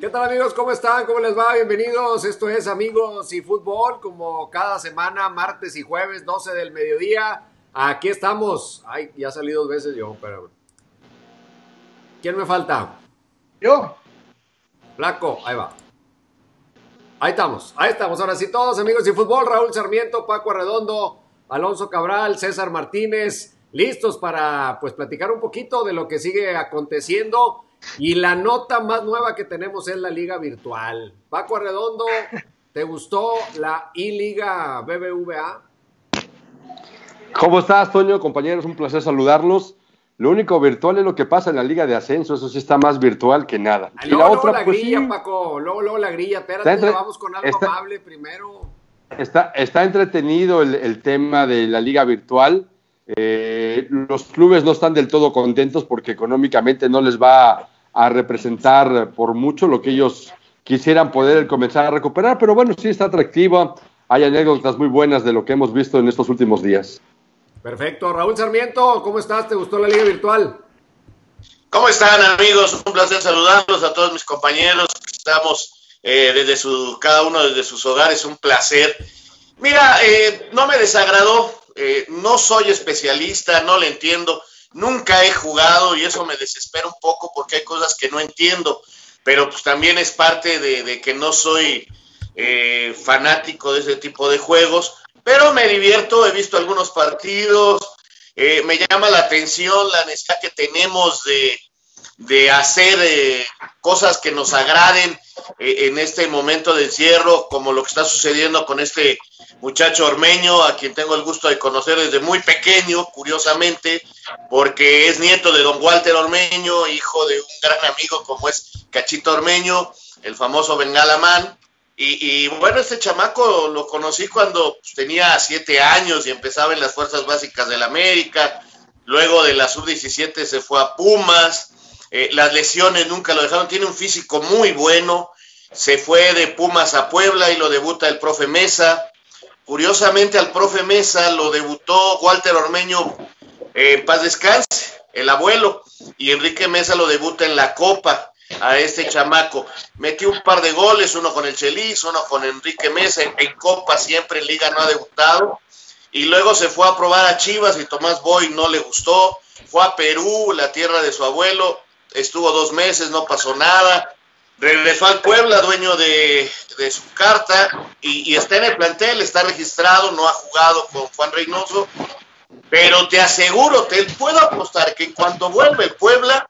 ¿Qué tal amigos? ¿Cómo están? ¿Cómo les va? Bienvenidos. Esto es Amigos y Fútbol, como cada semana, martes y jueves, 12 del mediodía. Aquí estamos. Ay, ya salí dos veces yo, pero... ¿Quién me falta? Yo. Flaco, ahí va. Ahí estamos, ahí estamos. Ahora sí, todos amigos y fútbol. Raúl Sarmiento, Paco Arredondo, Alonso Cabral, César Martínez, listos para pues platicar un poquito de lo que sigue aconteciendo y la nota más nueva que tenemos es la liga virtual. Paco Arredondo, ¿te gustó la I-Liga BBVA? ¿Cómo estás, Toño? Compañeros, un placer saludarlos. Lo único virtual es lo que pasa en la Liga de Ascenso, eso sí está más virtual que nada. y la otra, la pues, grilla, Paco, luego, luego la grilla, espérate, vamos con algo amable primero. Está, está entretenido el, tema de la Liga virtual. Eh, los clubes no están del todo contentos porque económicamente no les va a representar por mucho lo que ellos quisieran poder comenzar a recuperar, pero bueno, sí está atractiva. Hay anécdotas muy buenas de lo que hemos visto en estos últimos días. Perfecto. Raúl Sarmiento, ¿cómo estás? ¿Te gustó la liga virtual? ¿Cómo están amigos? Un placer saludarlos a todos mis compañeros. Estamos eh, desde su, cada uno desde sus hogares, un placer. Mira, eh, no me desagradó, eh, no soy especialista, no le entiendo, nunca he jugado y eso me desespera un poco porque hay cosas que no entiendo, pero pues también es parte de, que no soy eh, fanático de ese tipo de juegos, pero me divierto, he visto algunos partidos, eh, me llama la atención la necesidad que tenemos de, de hacer eh, cosas que nos agraden eh, en este momento de encierro, como lo que está sucediendo con este muchacho ormeño, a quien tengo el gusto de conocer desde muy pequeño, curiosamente, porque es nieto de don Walter Ormeño, hijo de un gran amigo como es Cachito Ormeño, el famoso Bengalamán. Y, y bueno, este chamaco lo conocí cuando tenía siete años y empezaba en las Fuerzas Básicas del América. Luego de la sub-17 se fue a Pumas, eh, las lesiones nunca lo dejaron, tiene un físico muy bueno, se fue de Pumas a Puebla y lo debuta el profe Mesa. Curiosamente al profe Mesa lo debutó Walter Ormeño en paz descanse, el abuelo, y Enrique Mesa lo debuta en la Copa a este chamaco. Metió un par de goles, uno con el Chelis, uno con Enrique Mesa, en, en, Copa siempre en Liga no ha debutado. Y luego se fue a probar a Chivas y Tomás Boy no le gustó. Fue a Perú, la tierra de su abuelo, estuvo dos meses, no pasó nada. Regresó al Puebla, dueño de, su carta, y, está en el plantel, está registrado, no ha jugado con Juan Reynoso, pero te aseguro, te puedo apostar que en cuanto vuelve el Puebla,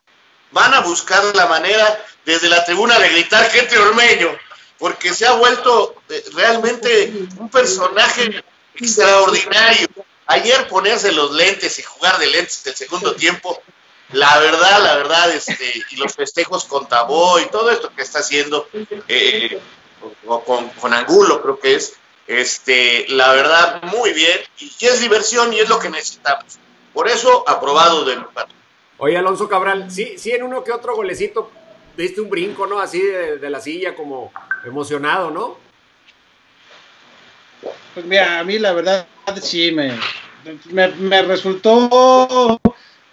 van a buscar la manera desde la tribuna de gritar gente ormeño, porque se ha vuelto eh, realmente un personaje extraordinario. Ayer ponerse los lentes y jugar de lentes el segundo tiempo la verdad, la verdad, este, y los festejos con Tabó y todo esto que está haciendo, eh, o con, con, Angulo creo que es, este, la verdad, muy bien, y es diversión y es lo que necesitamos. Por eso, aprobado de mi parte. Oye, Alonso Cabral, sí, sí, en uno que otro golecito diste un brinco, ¿no? Así de, de la silla, como emocionado, ¿no? Pues mira, a mí la verdad sí me, me, me resultó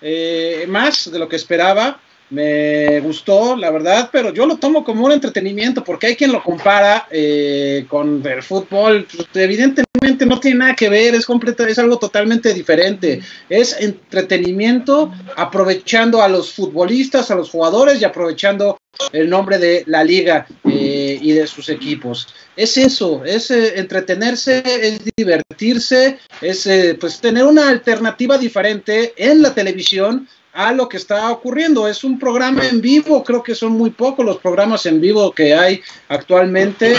eh, más de lo que esperaba. Me gustó, la verdad, pero yo lo tomo como un entretenimiento porque hay quien lo compara eh, con el fútbol. Evidentemente no tiene nada que ver, es, completo, es algo totalmente diferente. Es entretenimiento aprovechando a los futbolistas, a los jugadores y aprovechando el nombre de la liga eh, y de sus equipos. Es eso, es eh, entretenerse, es divertirse, es eh, pues tener una alternativa diferente en la televisión a lo que está ocurriendo. Es un programa en vivo, creo que son muy pocos los programas en vivo que hay actualmente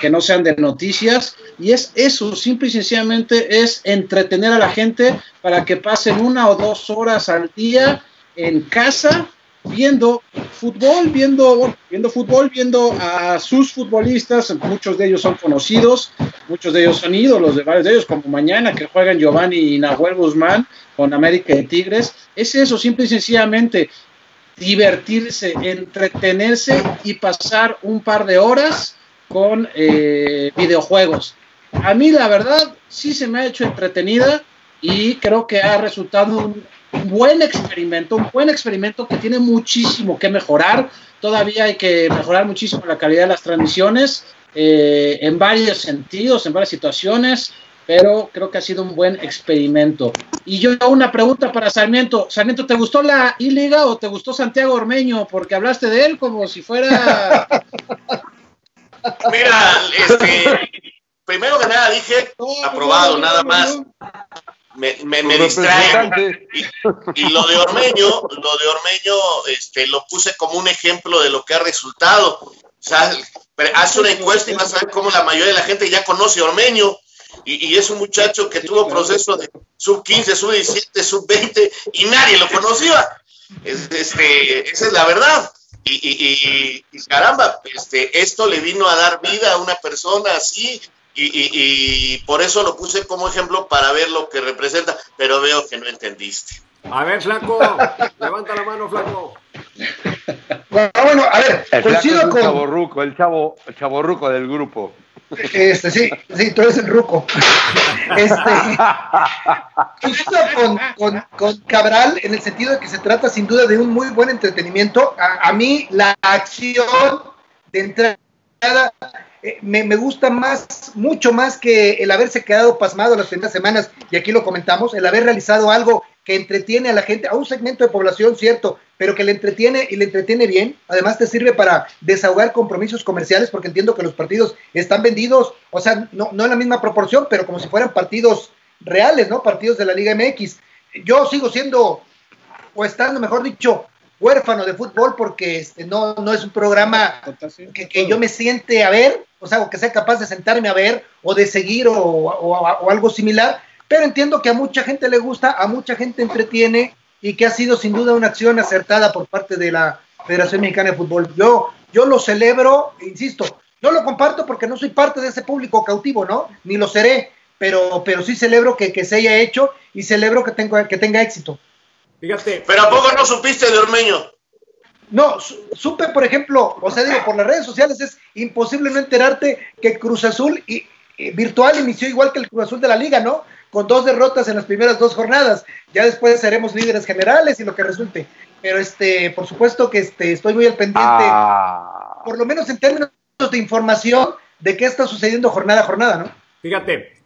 que no sean de noticias. Y es eso, simple y sencillamente es entretener a la gente para que pasen una o dos horas al día en casa viendo fútbol, viendo, viendo fútbol, viendo a sus futbolistas, muchos de ellos son conocidos, muchos de ellos son ídolos de varios de ellos, como mañana que juegan Giovanni y Nahuel Guzmán con América de Tigres, es eso, simple y sencillamente divertirse, entretenerse y pasar un par de horas con eh, videojuegos. A mí la verdad sí se me ha hecho entretenida y creo que ha resultado un, buen experimento, un buen experimento que tiene muchísimo que mejorar, todavía hay que mejorar muchísimo la calidad de las transmisiones eh, en varios sentidos, en varias situaciones, pero creo que ha sido un buen experimento. Y yo una pregunta para Sarmiento. Sarmiento, ¿te gustó la I-Liga o te gustó Santiago Ormeño? Porque hablaste de él como si fuera... Mira, este, primero que nada dije, aprobado, nada más. Me, me, me distrae. Y, lo de Ormeño, lo de Ormeño, este, lo puse como un ejemplo de lo que ha resultado. O sea, hace una encuesta y vas a ver cómo la mayoría de la gente ya conoce a Ormeño. Y, y, es un muchacho que tuvo proceso de sub 15, sub 17, sub 20 y nadie lo conocía. Este, esa es la verdad. Y, y, y, caramba, este, esto le vino a dar vida a una persona así y, por eso lo puse como ejemplo para ver lo que representa, pero veo que no entendiste. A ver, Flaco, levanta la mano, Flaco. Bueno, a ver, el coincido con. Chaborruco, el chavo, el chaborruco del grupo. Este, sí, sí, tú eres el ruco. Este, con, con, con, Cabral en el sentido de que se trata sin duda de un muy buen entretenimiento. A, a mí la acción de entrada eh, me, me, gusta más, mucho más que el haberse quedado pasmado las primeras semanas, y aquí lo comentamos, el haber realizado algo que entretiene a la gente, a un segmento de población, cierto, pero que le entretiene y le entretiene bien. Además te sirve para desahogar compromisos comerciales, porque entiendo que los partidos están vendidos, o sea, no, no en la misma proporción, pero como si fueran partidos reales, ¿no? Partidos de la Liga MX. Yo sigo siendo, o estando, mejor dicho, huérfano de fútbol porque este, no, no es un programa que, que, yo me siente a ver, o sea, o que sea capaz de sentarme a ver o de seguir o, o, o, algo similar, pero entiendo que a mucha gente le gusta, a mucha gente entretiene y que ha sido sin duda una acción acertada por parte de la Federación Mexicana de Fútbol. Yo, yo lo celebro, insisto, no lo comparto porque no soy parte de ese público cautivo, ¿no? Ni lo seré, pero, pero sí celebro que, que se haya hecho y celebro que, tengo, que tenga éxito. Fíjate. Pero ¿a poco no supiste de Ormeño? No, supe, por ejemplo, o sea, digo, por las redes sociales es imposible no enterarte que Cruz Azul y, y, virtual inició igual que el Cruz Azul de la liga, ¿no? Con dos derrotas en las primeras dos jornadas. Ya después seremos líderes generales y lo que resulte. Pero este, por supuesto que este, estoy muy al pendiente, ah. por lo menos en términos de información de qué está sucediendo jornada a jornada, ¿no? Fíjate,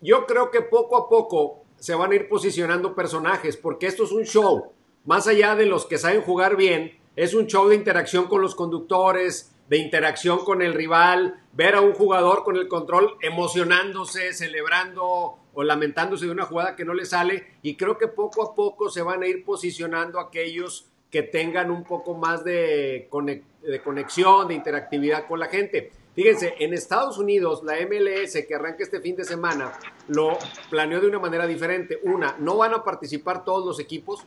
yo creo que poco a poco se van a ir posicionando personajes, porque esto es un show. Más allá de los que saben jugar bien, es un show de interacción con los conductores, de interacción con el rival, ver a un jugador con el control emocionándose, celebrando o lamentándose de una jugada que no le sale. Y creo que poco a poco se van a ir posicionando aquellos que tengan un poco más de, conexión, de interactividad con la gente. Fíjense, en Estados Unidos, la MLS que arranca este fin de semana lo planeó de una manera diferente. Una, no van a participar todos los equipos,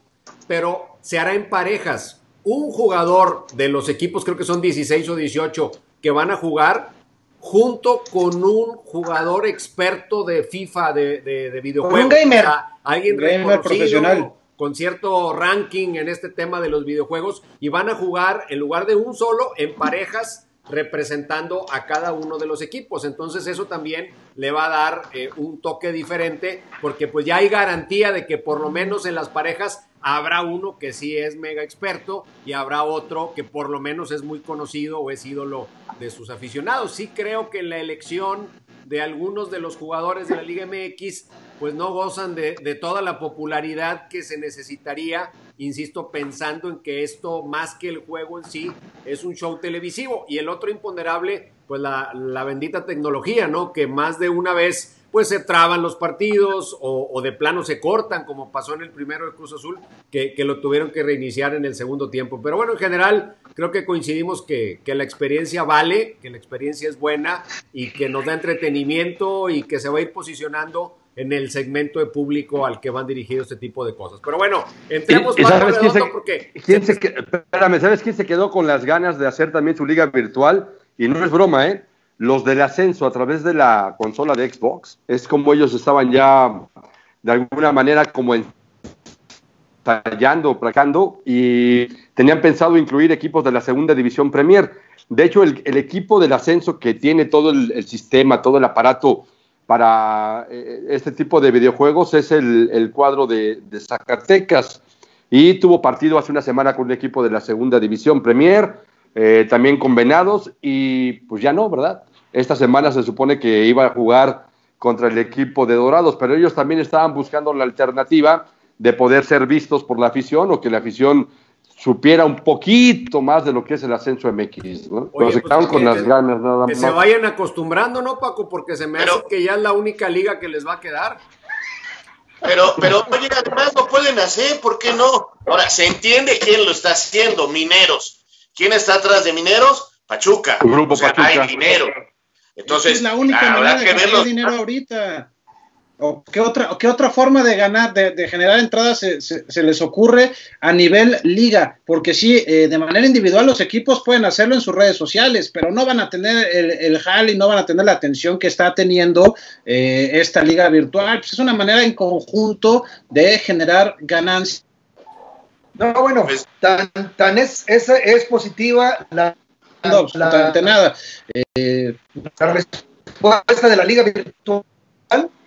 pero se hará en parejas. Un jugador de los equipos, creo que son 16 o 18, que van a jugar junto con un jugador experto de FIFA, de, de, de videojuegos. Un gamer. O sea, alguien gamer profesional con cierto ranking en este tema de los videojuegos y van a jugar en lugar de un solo en parejas representando a cada uno de los equipos. Entonces eso también le va a dar eh, un toque diferente porque pues ya hay garantía de que por lo menos en las parejas habrá uno que sí es mega experto y habrá otro que por lo menos es muy conocido o es ídolo de sus aficionados. Sí creo que la elección de algunos de los jugadores de la Liga MX pues no gozan de, toda la popularidad que se necesitaría, insisto, pensando en que esto, más que el juego en sí, es un show televisivo. Y el otro imponderable, pues la, bendita tecnología, ¿no? Que más de una vez pues se traban los partidos o, de plano se cortan, como pasó en el primero de Cruz Azul, que, lo tuvieron que reiniciar en el segundo tiempo. Pero bueno, en general creo que coincidimos que, la experiencia vale, que la experiencia es buena y que nos da entretenimiento y que se va a ir posicionando en el segmento de público al que van dirigidos este tipo de cosas. Pero bueno, entremos ¿Y, ¿sabes quién se, porque... ¿quién se, espérame, ¿sabes quién se quedó con las ganas de hacer también su liga virtual? Y no es broma, ¿eh? Los del ascenso a través de la consola de Xbox. Es como ellos estaban ya de alguna manera como ensayando, practicando y tenían pensado incluir equipos de la segunda división Premier. De hecho, el, el equipo del ascenso que tiene todo el, el sistema, todo el aparato para eh, este tipo de videojuegos es el, el cuadro de, Zacatecas y tuvo partido hace una semana con un equipo de la segunda división Premier, eh, también con Venados y pues ya no, ¿verdad? Esta semana se supone que iba a jugar contra el equipo de Dorados, pero ellos también estaban buscando la alternativa de poder ser vistos por la afición o que la afición supiera un poquito más de lo que es el ascenso MX, ¿no? Oye, se pues, quedaron con que- las ganas nada Que más. se vayan acostumbrando, ¿no, Paco? Porque se me Pero- hace que ya es la única liga que les va a quedar. Pero, pero, oye, además lo pueden hacer, ¿por qué no? Ahora, se entiende quién lo está haciendo, Mineros. ¿Quién está atrás de Mineros? Pachuca. Grupo o sea, Pachuca. hay dinero. Entonces, es la única habrá manera de que ganar verlo. dinero ahorita. ¿O qué otra, o qué otra forma de ganar, de, de generar entradas se, se- se les ocurre a nivel liga? Porque sí, eh, de manera individual los equipos pueden hacerlo en sus redes sociales, pero no van a tener el, el jal y no van a tener la atención que está teniendo eh, esta liga virtual. Pues es una manera en conjunto de generar ganancias. No, bueno, Pues- tan, tan es, es, es positiva la, No, absolutamente nada. Eh, la respuesta de la liga virtual,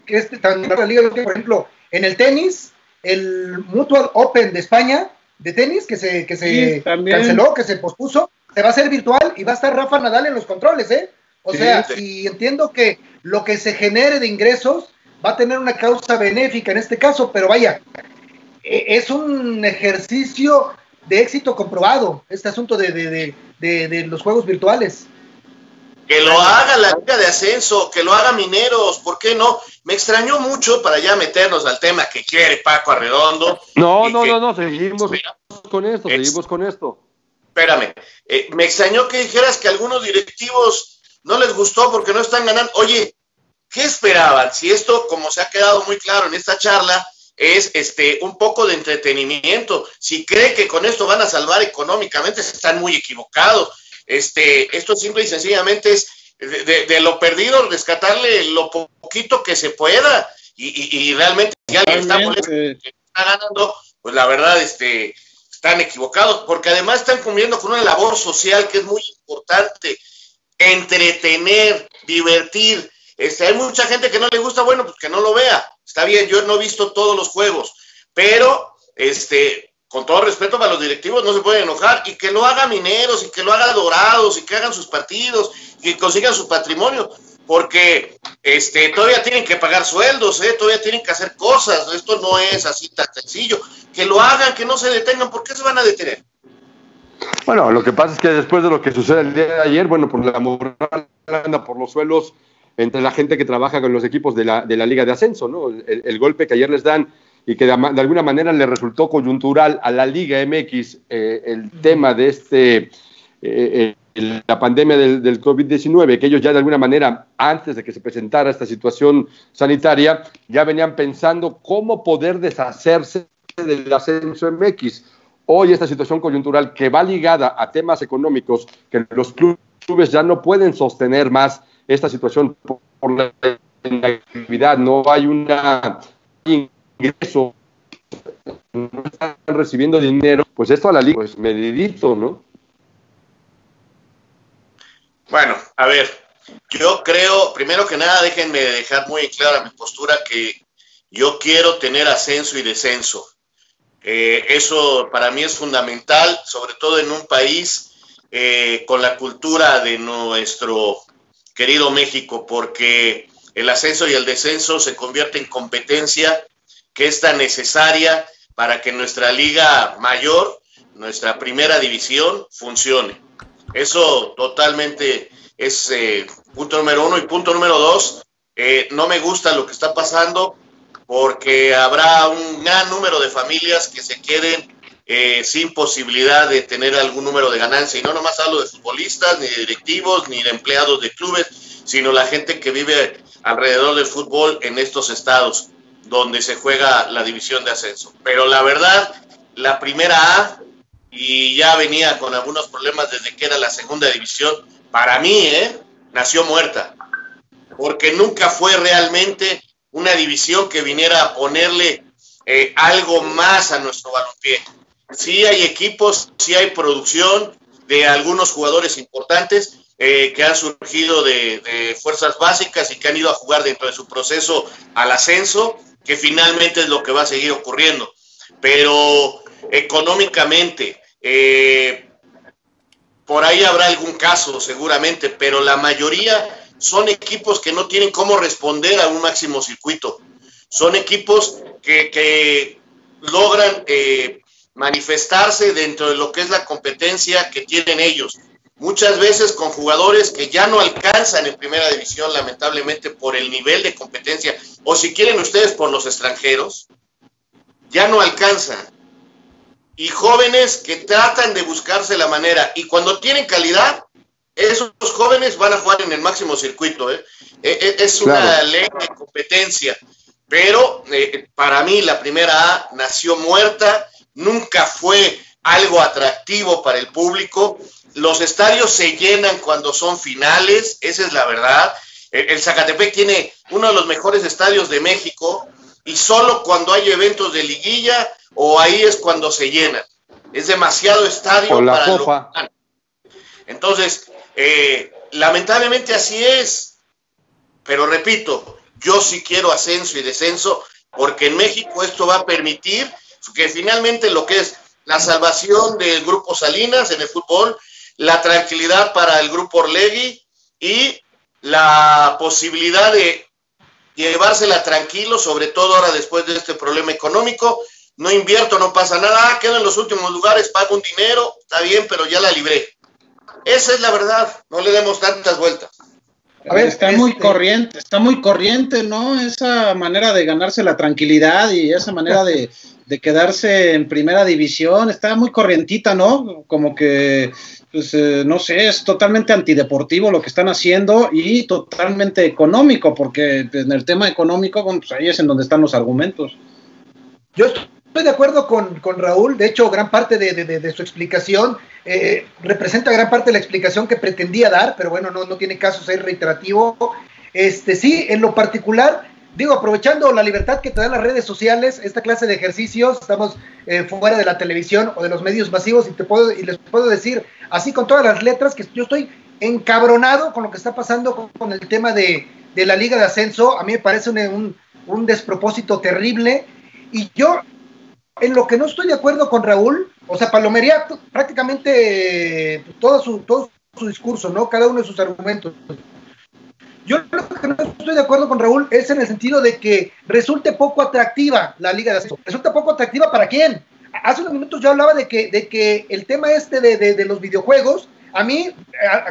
que es tan la liga por ejemplo, en el tenis, el Mutual Open de España de tenis que se, que se Sí, canceló, que se pospuso, se va a hacer virtual y va a estar Rafa Nadal en los controles, ¿eh? O Sí, sea, sí. y entiendo que lo que se genere de ingresos va a tener una causa benéfica en este caso, pero vaya, e- es un ejercicio de éxito comprobado, este asunto de- de- de- de los juegos virtuales. Que lo haga la Liga de Ascenso, que lo haga Mineros, ¿por qué no? Me extrañó mucho para ya meternos al tema que quiere Paco Arredondo. No, no, que- no, no, seguimos con esto, Es- seguimos con esto. Espérame, eh, me extrañó que dijeras que a algunos directivos no les gustó porque no están ganando. Oye, ¿qué esperaban? Si esto, como se ha quedado muy claro en esta charla, es este un poco de entretenimiento. Si cree que con esto van a salvar económicamente, están muy equivocados. Este, esto simple y sencillamente es de, de- de lo perdido rescatarle lo po- poquito que se pueda y, y- y realmente si alguien está molesto está ganando, pues la verdad, este, están equivocados, porque además están cumpliendo con una labor social que es muy importante, entretener, divertir. Este, hay mucha gente que no le gusta, bueno, pues que no lo vea. Está bien, yo no he visto todos los juegos, pero este, con todo respeto para los directivos, no se pueden enojar y que lo haga Mineros y que lo haga Dorados y que hagan sus partidos y que consigan su patrimonio, porque este, todavía tienen que pagar sueldos, ¿eh? todavía tienen que hacer cosas, esto no es así tan sencillo, que lo hagan, que no se detengan, ¿por qué se van a detener? Bueno, lo que pasa es que después de lo que sucede el día de ayer, bueno, por la moral anda por los suelos entre la gente que trabaja con los equipos de la, de la Liga de Ascenso, ¿no? El golpe que ayer les dan y que de, alguna manera le resultó coyuntural a la Liga MX eh, el tema de este, eh, eh, la pandemia del, del COVID-19, que ellos ya de alguna manera, antes de que se presentara esta situación sanitaria, ya venían pensando cómo poder deshacerse del ascenso MX. Hoy esta situación coyuntural que va ligada a temas económicos, que los clubes ya no pueden sostener más esta situación por, por la inactividad, no hay una ingreso, no están recibiendo dinero, pues esto a la liga, pues medidito, ¿no? Bueno, a ver, yo creo, primero que nada, déjenme dejar muy clara mi postura que yo quiero tener ascenso y descenso. Eh, eso para mí es fundamental, sobre todo en un país eh, con la cultura de nuestro querido México, porque el ascenso y el descenso se convierte en competencia que es tan necesaria para que nuestra liga mayor, nuestra primera división, funcione. Eso totalmente es eh, punto número uno. Y punto número dos, eh, no me gusta lo que está pasando porque habrá un gran número de familias que se queden eh, sin posibilidad de tener algún número de ganancia. Y no nomás hablo de futbolistas, ni de directivos, ni de empleados de clubes, sino la gente que vive alrededor del fútbol en estos estados donde se juega la división de ascenso. Pero la verdad, la primera A, y ya venía con algunos problemas desde que era la segunda división, para mí, ¿eh? nació muerta, porque nunca fue realmente una división que viniera a ponerle eh, algo más a nuestro balompié. Sí hay equipos, sí hay producción de algunos jugadores importantes eh, que han surgido de, fuerzas básicas y que han ido a jugar dentro de su proceso al ascenso, que finalmente es lo que va a seguir ocurriendo. Pero económicamente, eh, por ahí habrá algún caso seguramente, pero la mayoría son equipos que no tienen cómo responder a un máximo circuito. Son equipos que, logran eh, manifestarse dentro de lo que es la competencia que tienen ellos. Muchas veces con jugadores que ya no alcanzan en primera división, lamentablemente, por el nivel de competencia, o si quieren ustedes por los extranjeros, ya no alcanzan. Y jóvenes que tratan de buscarse la manera, y cuando tienen calidad, esos jóvenes van a jugar en el máximo circuito. ¿eh? E, e, es una ley de competencia. Pero eh, para mí la primera A nació muerta, nunca fue algo atractivo para el público. Los estadios se llenan cuando son finales, esa es la verdad. El, Zacatepec tiene uno de los mejores estadios de México y solo cuando hay eventos de liguilla o ahí es cuando se llenan. Es demasiado estadio para Lo... Entonces, eh, lamentablemente así es. Pero repito, yo sí quiero ascenso y descenso porque en México esto va a permitir que finalmente lo que es la salvación del grupo Salinas en el fútbol, la tranquilidad para el grupo Orlegui y la posibilidad de llevársela tranquilo, sobre todo ahora después de este problema económico. No invierto, no pasa nada, ah, quedo en los últimos lugares, pago un dinero, está bien, pero ya la libré. Esa es la verdad, no le demos tantas vueltas. A ver, está muy este, corriente, está muy corriente, ¿no? Esa manera de ganarse la tranquilidad y esa manera de, quedarse en primera división, está muy corrientita, ¿no? Como que, pues, eh, no sé, es totalmente antideportivo lo que están haciendo y totalmente económico, porque en el tema económico, pues ahí es en donde están los argumentos. Yo estoy de acuerdo con, Raúl, de hecho, gran parte de, su explicación eh, representa gran parte de la explicación que pretendía dar, pero bueno, no, no tiene caso ser reiterativo. Este, sí, en lo particular, digo, aprovechando la libertad que te dan las redes sociales, esta clase de ejercicios, estamos eh, fuera de la televisión o de los medios masivos y, te puedo, y les puedo decir, así con todas las letras, que yo estoy encabronado con lo que está pasando con, el tema de, la Liga de Ascenso. A mí me parece un, un despropósito terrible. Y yo en lo que no estoy de acuerdo con Raúl, o sea, Palomería prácticamente todo su, todo su discurso, ¿no? Cada uno de sus argumentos. Yo lo que no estoy de acuerdo con Raúl es en el sentido de que resulte poco atractiva la Liga de Ascenso. ¿Resulta poco atractiva para quién? Hace unos minutos yo hablaba de que, de que el tema este de, de, los videojuegos, a mí,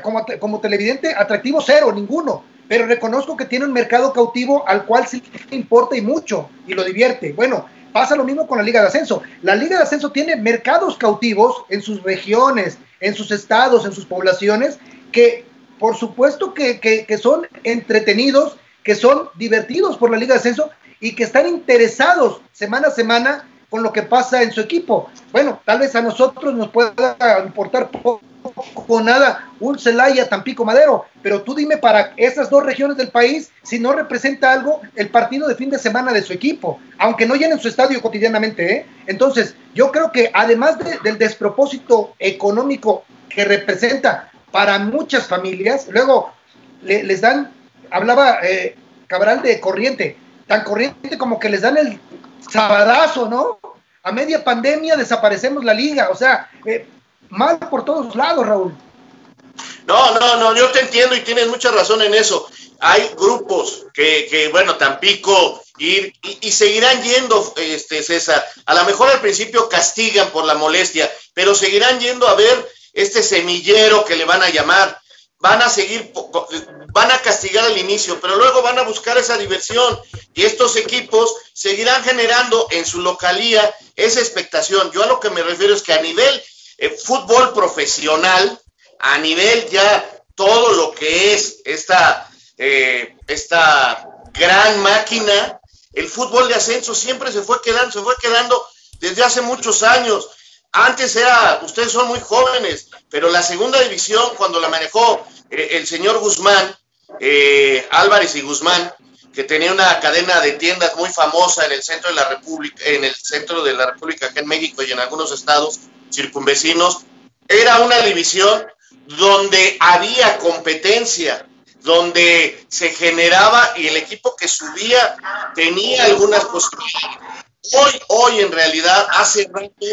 como, como televidente, atractivo cero, ninguno. Pero reconozco que tiene un mercado cautivo al cual sí importa y mucho y lo divierte. Bueno, Pasa lo mismo con la Liga de Ascenso. La Liga de Ascenso tiene mercados cautivos en sus regiones, en sus estados, en sus poblaciones, que por supuesto que, son entretenidos, que son divertidos por la Liga de Ascenso y que están interesados semana a semana con lo que pasa en su equipo. Bueno, tal vez a nosotros nos pueda importar poco con nada un Celaya, Tampico, Madero, pero tú dime para esas dos regiones del país si no representa algo el partido de fin de semana de su equipo, aunque no llenen su estadio cotidianamente. ¿eh? Entonces, yo creo que además del despropósito económico que representa para muchas familias, luego les dan, hablaba eh, Cabral de corriente, tan corriente como que les dan el sabadazo, ¿no? A media pandemia desaparecemos la liga, o sea, eh, mal por todos lados, Raúl. No, no, no, yo te entiendo y tienes mucha razón en eso. Hay grupos que, que bueno, Tampico y, y, seguirán yendo, este César. A lo mejor al principio castigan por la molestia, pero seguirán yendo a ver este semillero que le van a llamar. Van a seguir, van a castigar al inicio, pero luego van a buscar esa diversión y estos equipos seguirán generando en su localía esa expectación. Yo a lo que me refiero es que a nivel eh, fútbol profesional, a nivel ya todo lo que es esta, eh, esta gran máquina, el fútbol de ascenso siempre se fue quedando, se fue quedando desde hace muchos años. Antes era, ustedes son muy jóvenes, pero la segunda división, cuando la manejó eh, el señor Guzmán, Álvarez y Guzmán, que tenía una cadena de tiendas muy famosa en el centro de la República, en el centro de la República, aquí en México y en algunos estados, circunvecinos, era una división donde había competencia, donde se generaba y el equipo que subía tenía algunas posibilidades. Hoy, hoy en realidad, hace rato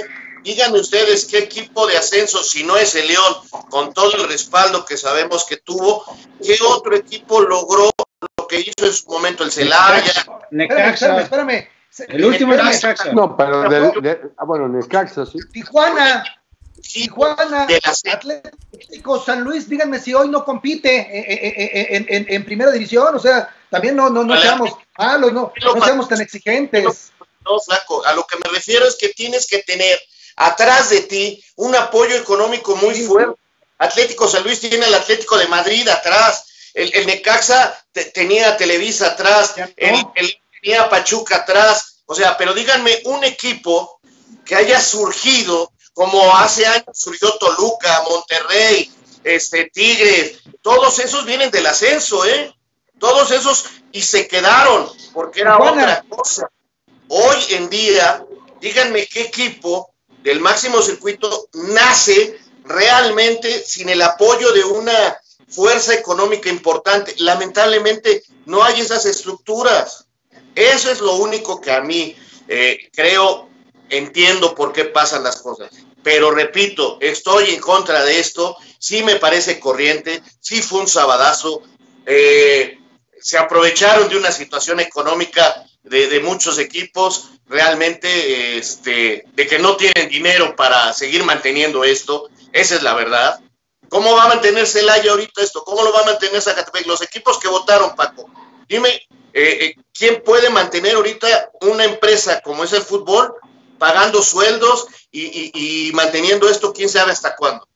díganme ustedes qué equipo de ascenso, si no es el León, con todo el respaldo que sabemos que tuvo, qué otro equipo logró lo que hizo en su momento el Celaya. Necaxa. Espérame, espérame, El último es Necaxa. No, pero de, de- ah, bueno, Necaxa, sí. Tijuana, Tijuana, de las- Atlético San Luis, díganme si hoy no compite en, en- en- en primera división, o sea, también no, no, no Vale. seamos malos, no, no seamos tan exigentes. No, flaco, a lo que me refiero es que tienes que tener atrás de ti un apoyo económico muy fuerte. Atlético San Luis tiene el Atlético de Madrid atrás, el, el Necaxa te- tenía Televisa atrás, el, el- tenía Pachuca atrás, o sea, pero díganme un equipo que haya surgido como hace años surgió Toluca, Monterrey, este Tigres, todos esos vienen del ascenso, ¿eh? Todos esos y se quedaron porque era otra cosa. Hoy en día, díganme qué equipo del máximo circuito nace realmente sin el apoyo de una fuerza económica importante. Lamentablemente no hay esas estructuras. Eso es lo único que a mí eh, creo, entiendo por qué pasan las cosas. Pero repito, estoy en contra de esto. Sí me parece corriente, sí fue un sabadazo. eh, se aprovecharon de una situación económica de, de muchos equipos, realmente, este, de que no tienen dinero para seguir manteniendo esto. Esa es la verdad. ¿Cómo va a mantener Celaya ahorita esto? ¿Cómo lo va a mantener Zacatepec? Los equipos que votaron, Paco. Dime, eh, eh, ¿quién puede mantener ahorita una empresa como es el fútbol pagando sueldos y, y- manteniendo esto quién sabe hasta cuándo?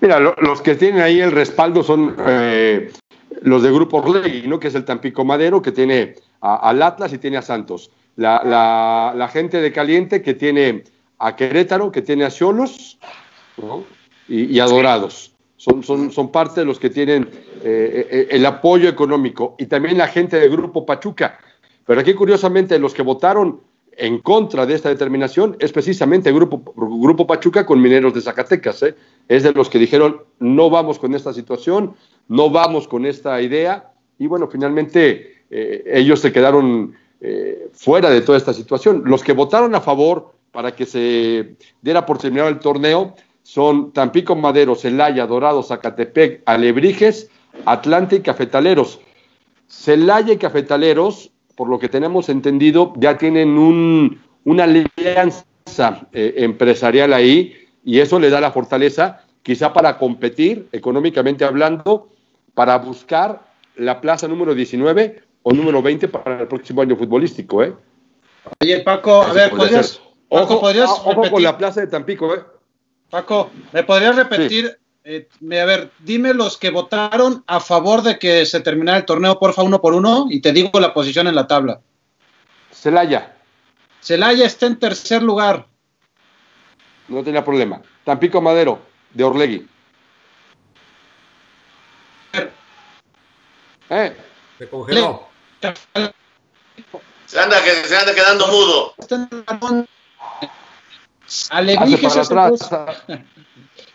Mira, lo- los que tienen ahí el respaldo son eh, los de Grupo Orlegui, ¿no? Que es el Tampico Madero, que tiene al Atlas y tiene a Santos. La, la- la gente de Caliente que tiene a Querétaro, que tiene a Cholos, ¿no? Y, y a Dorados. Son, son, son parte de los que tienen eh, eh, el apoyo económico. Y también la gente de Grupo Pachuca. Pero aquí, curiosamente, los que votaron en contra de esta determinación es precisamente Grupo, Grupo Pachuca con Mineros de Zacatecas. ¿eh? Es de los que dijeron, no vamos con esta situación, no vamos con esta idea. Y bueno, finalmente eh, ellos se quedaron eh, fuera de toda esta situación. Los que votaron a favor para que se diera por terminado el torneo son Tampico Madero, Celaya, Dorado, Zacatepec, Alebrijes, Atlante y Cafetaleros. Celaya y Cafetaleros, por lo que tenemos entendido, ya tienen un, una alianza eh, empresarial ahí y eso le da la fortaleza quizá para competir económicamente hablando, para buscar la plaza número 19 o número 20 para el próximo año futbolístico. ¿eh? Oye, Paco, a ver, podría ¿podrías. Paco, Ojo, ¿podrías ah, ojo con repetir? la plaza de Tampico. ¿eh? Paco, ¿me podrías repetir? eh, me- a ver, dime los que votaron a favor de que se terminara el torneo, porfa, uno por uno, y te digo la posición en la tabla. Celaya, Celaya está en tercer lugar. no tenía problema. Tampico Madero, de Orlegui. ¿Eh? Se congeló. Se anda, que- se anda quedando mudo. Alebrijes es.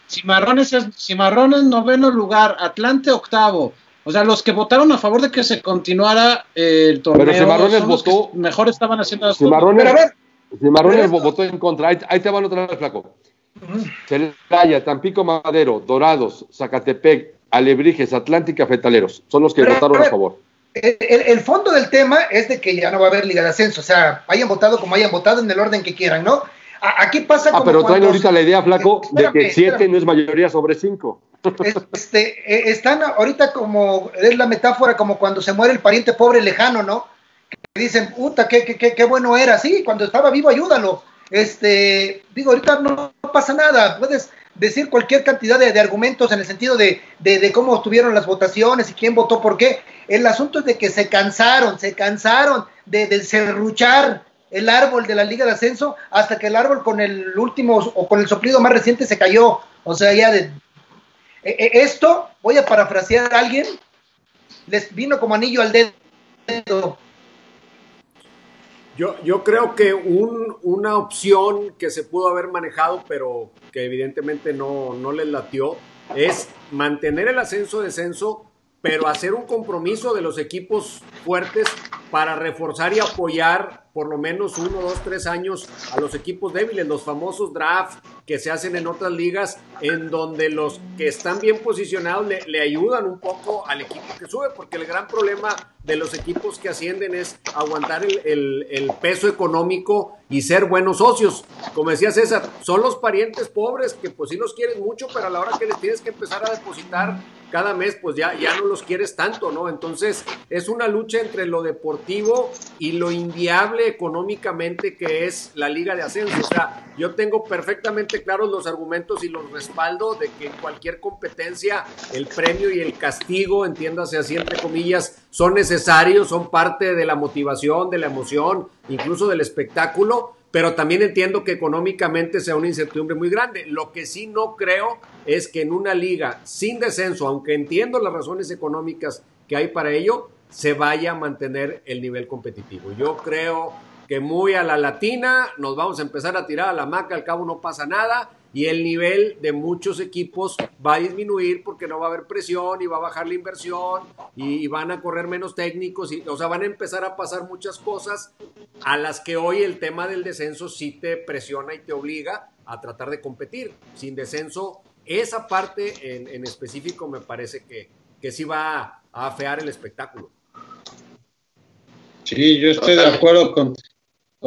Cimarrones, es, Cimarrones noveno lugar, Atlante octavo. O sea, los que votaron a favor de que se continuara eh, el torneo Cimarrones son los que votó- mejor estaban haciendo las Cimarrones, Pero a ver, Cimarrones pero votó en contra. Ahí, ahí te van otra vez, flaco. Celaya, Tampico Madero, Dorados, Zacatepec, Alebrijes, Atlántica, Fetaleros. Son los que Pero, votaron a favor. El, el- fondo del tema es de que ya no va a haber Liga de Ascenso, o sea, hayan votado como hayan votado en el orden que quieran, ¿no? A- aquí pasa Ah, como pero traen ahorita la idea, flaco, de Espérame, que siete espérame. no es mayoría sobre cinco. Este, eh, están ahorita como, es la metáfora como cuando se muere el pariente pobre lejano, ¿no? Que dicen, puta, qué, qué, qué, qué bueno era, sí, cuando estaba vivo ayúdalo. Este, digo, ahorita no, no pasa nada, puedes decir cualquier cantidad de, de argumentos en el sentido de, de, cómo estuvieron las votaciones y quién votó por qué. El asunto es de que se cansaron, se cansaron de, de serruchar el árbol de la Liga de Ascenso hasta que el árbol con el último o con el soplido más reciente se cayó. O sea, ya de, e- e- esto, voy a parafrasear a alguien, les vino como anillo al dedo. Yo, yo creo que un- una opción que se pudo haber manejado, pero que evidentemente no, no les latió, es mantener el ascenso-descenso, pero hacer un compromiso de los equipos fuertes para reforzar y apoyar por lo menos uno, dos, tres años a los equipos débiles, los famosos drafts que se hacen en otras ligas, en donde los que están bien posicionados le, ayudan un poco al equipo que sube, porque el gran problema de los equipos que ascienden es aguantar el, el peso económico y ser buenos socios. Como decía César, son los parientes pobres que pues sí los quieres mucho, pero a la hora que les tienes que empezar a depositar cada mes, pues ya, ya no los quieres tanto, ¿no? Entonces es una lucha entre lo deportivo y lo inviable económicamente que es la liga de ascenso. O sea, yo tengo perfectamente claros los argumentos y los respaldo de que en cualquier competencia el premio y el castigo, entiéndase así entre comillas, son necesarios, son parte de la motivación, de la emoción, incluso del espectáculo, pero también entiendo que económicamente sea una incertidumbre muy grande. Lo que sí no creo es que en una liga sin descenso, aunque entiendo las razones económicas que hay para ello, se vaya a mantener el nivel competitivo. Yo creo que muy a la latina nos vamos a empezar a tirar a la maca, al cabo no pasa nada y el nivel de muchos equipos va a disminuir porque no va a haber presión y va a bajar la inversión y, van a correr menos técnicos, y, o sea, van a empezar a pasar muchas cosas a las que hoy el tema del descenso sí te presiona y te obliga a tratar de competir. Sin descenso, esa parte en, específico me parece que, que sí va a afear el espectáculo. Sí, yo estoy de acuerdo con,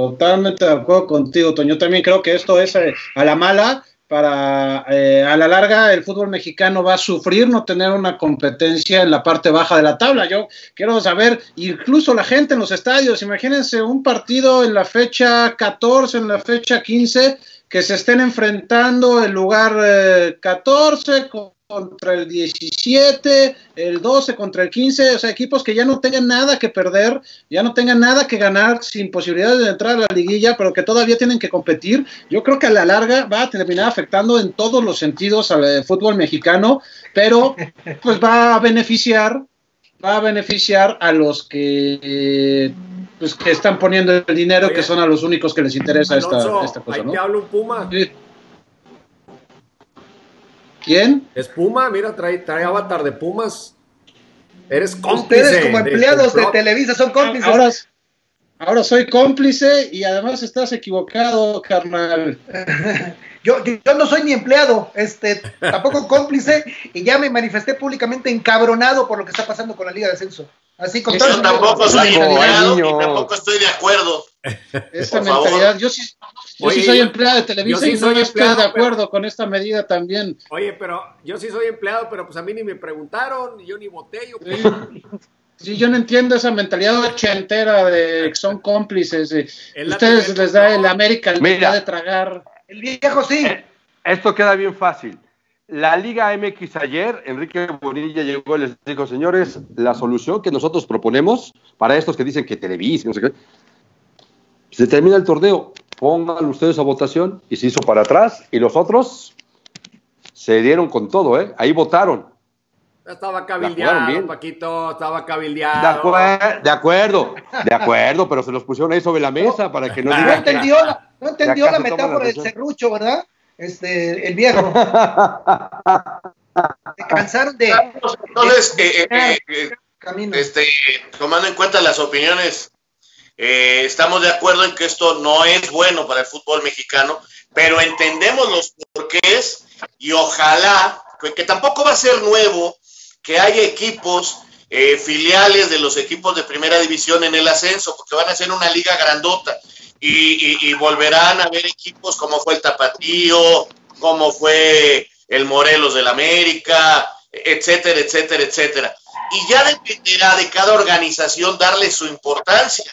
totalmente de acuerdo contigo, Toño. También creo que esto es eh, a la mala para eh, a la larga el fútbol mexicano va a sufrir no tener una competencia en la parte baja de la tabla. Yo quiero saber, incluso la gente en los estadios, imagínense un partido en la fecha 14, en la fecha 15, que se estén enfrentando el lugar 14 eh, con contra el 17, el 12 contra el 15, o sea, equipos que ya no tengan nada que perder, ya no tengan nada que ganar sin posibilidades de entrar a la liguilla, pero que todavía tienen que competir. Yo creo que a la larga va a terminar afectando en todos los sentidos al eh, fútbol mexicano, pero pues va a beneficiar, va a beneficiar a los que pues que están poniendo el dinero, que son a los únicos que les interesa esta, esta, cosa, ¿no? Ahí un Puma. ¿Quién? Es Puma, mira, trae, trae avatar de Pumas. Eres cómplice. Ustedes como empleados de, Televisa son cómplices. Ahora, ahora, soy cómplice y además estás equivocado, carnal. yo, yo, no soy ni empleado, este, tampoco cómplice, y ya me manifesté públicamente encabronado por lo que está pasando con la Liga de Ascenso. Así con Yo tampoco soy empleado y tampoco estoy de acuerdo. Esta mentalidad, yo sí, yo sí soy empleado de Televisa y no estoy de acuerdo con esta medida también. Oye, pero yo sí soy empleado, pero pues a mí ni me preguntaron, yo ni voté. Yo... Sí. yo no entiendo esa mentalidad ochentera de que son cómplices. Ustedes les da el América el de tragar. El viejo sí. Eh, esto queda bien fácil. La Liga MX ayer, Enrique Bonilla llegó y les dijo, señores, la solución que nosotros proponemos para estos que dicen que Televisa, no sé qué, se termina el torneo, pongan ustedes a votación y se hizo para atrás y los otros se dieron con todo, ¿eh? Ahí votaron. Estaba cabildeado, Paquito, estaba cabildeado. De, acuerdo, de acuerdo, pero se los pusieron ahí sobre la mesa para que no digan. No entendió, la, no entendió la metáfora del serrucho, ¿verdad? Este, el viejo. se cansaron de. Entonces, eh, eh, eh, este, tomando en cuenta las opiniones estamos de acuerdo en que esto no es bueno para el fútbol mexicano, pero entendemos los porqués y ojalá, que, tampoco va a ser nuevo, que haya equipos eh, filiales de los equipos de primera división en el ascenso, porque van a ser una liga grandota y, volverán a haber equipos como fue el Tapatío, como fue el Morelos del América, etcétera, etcétera, etcétera. Y ya dependerá de cada organización darle su importancia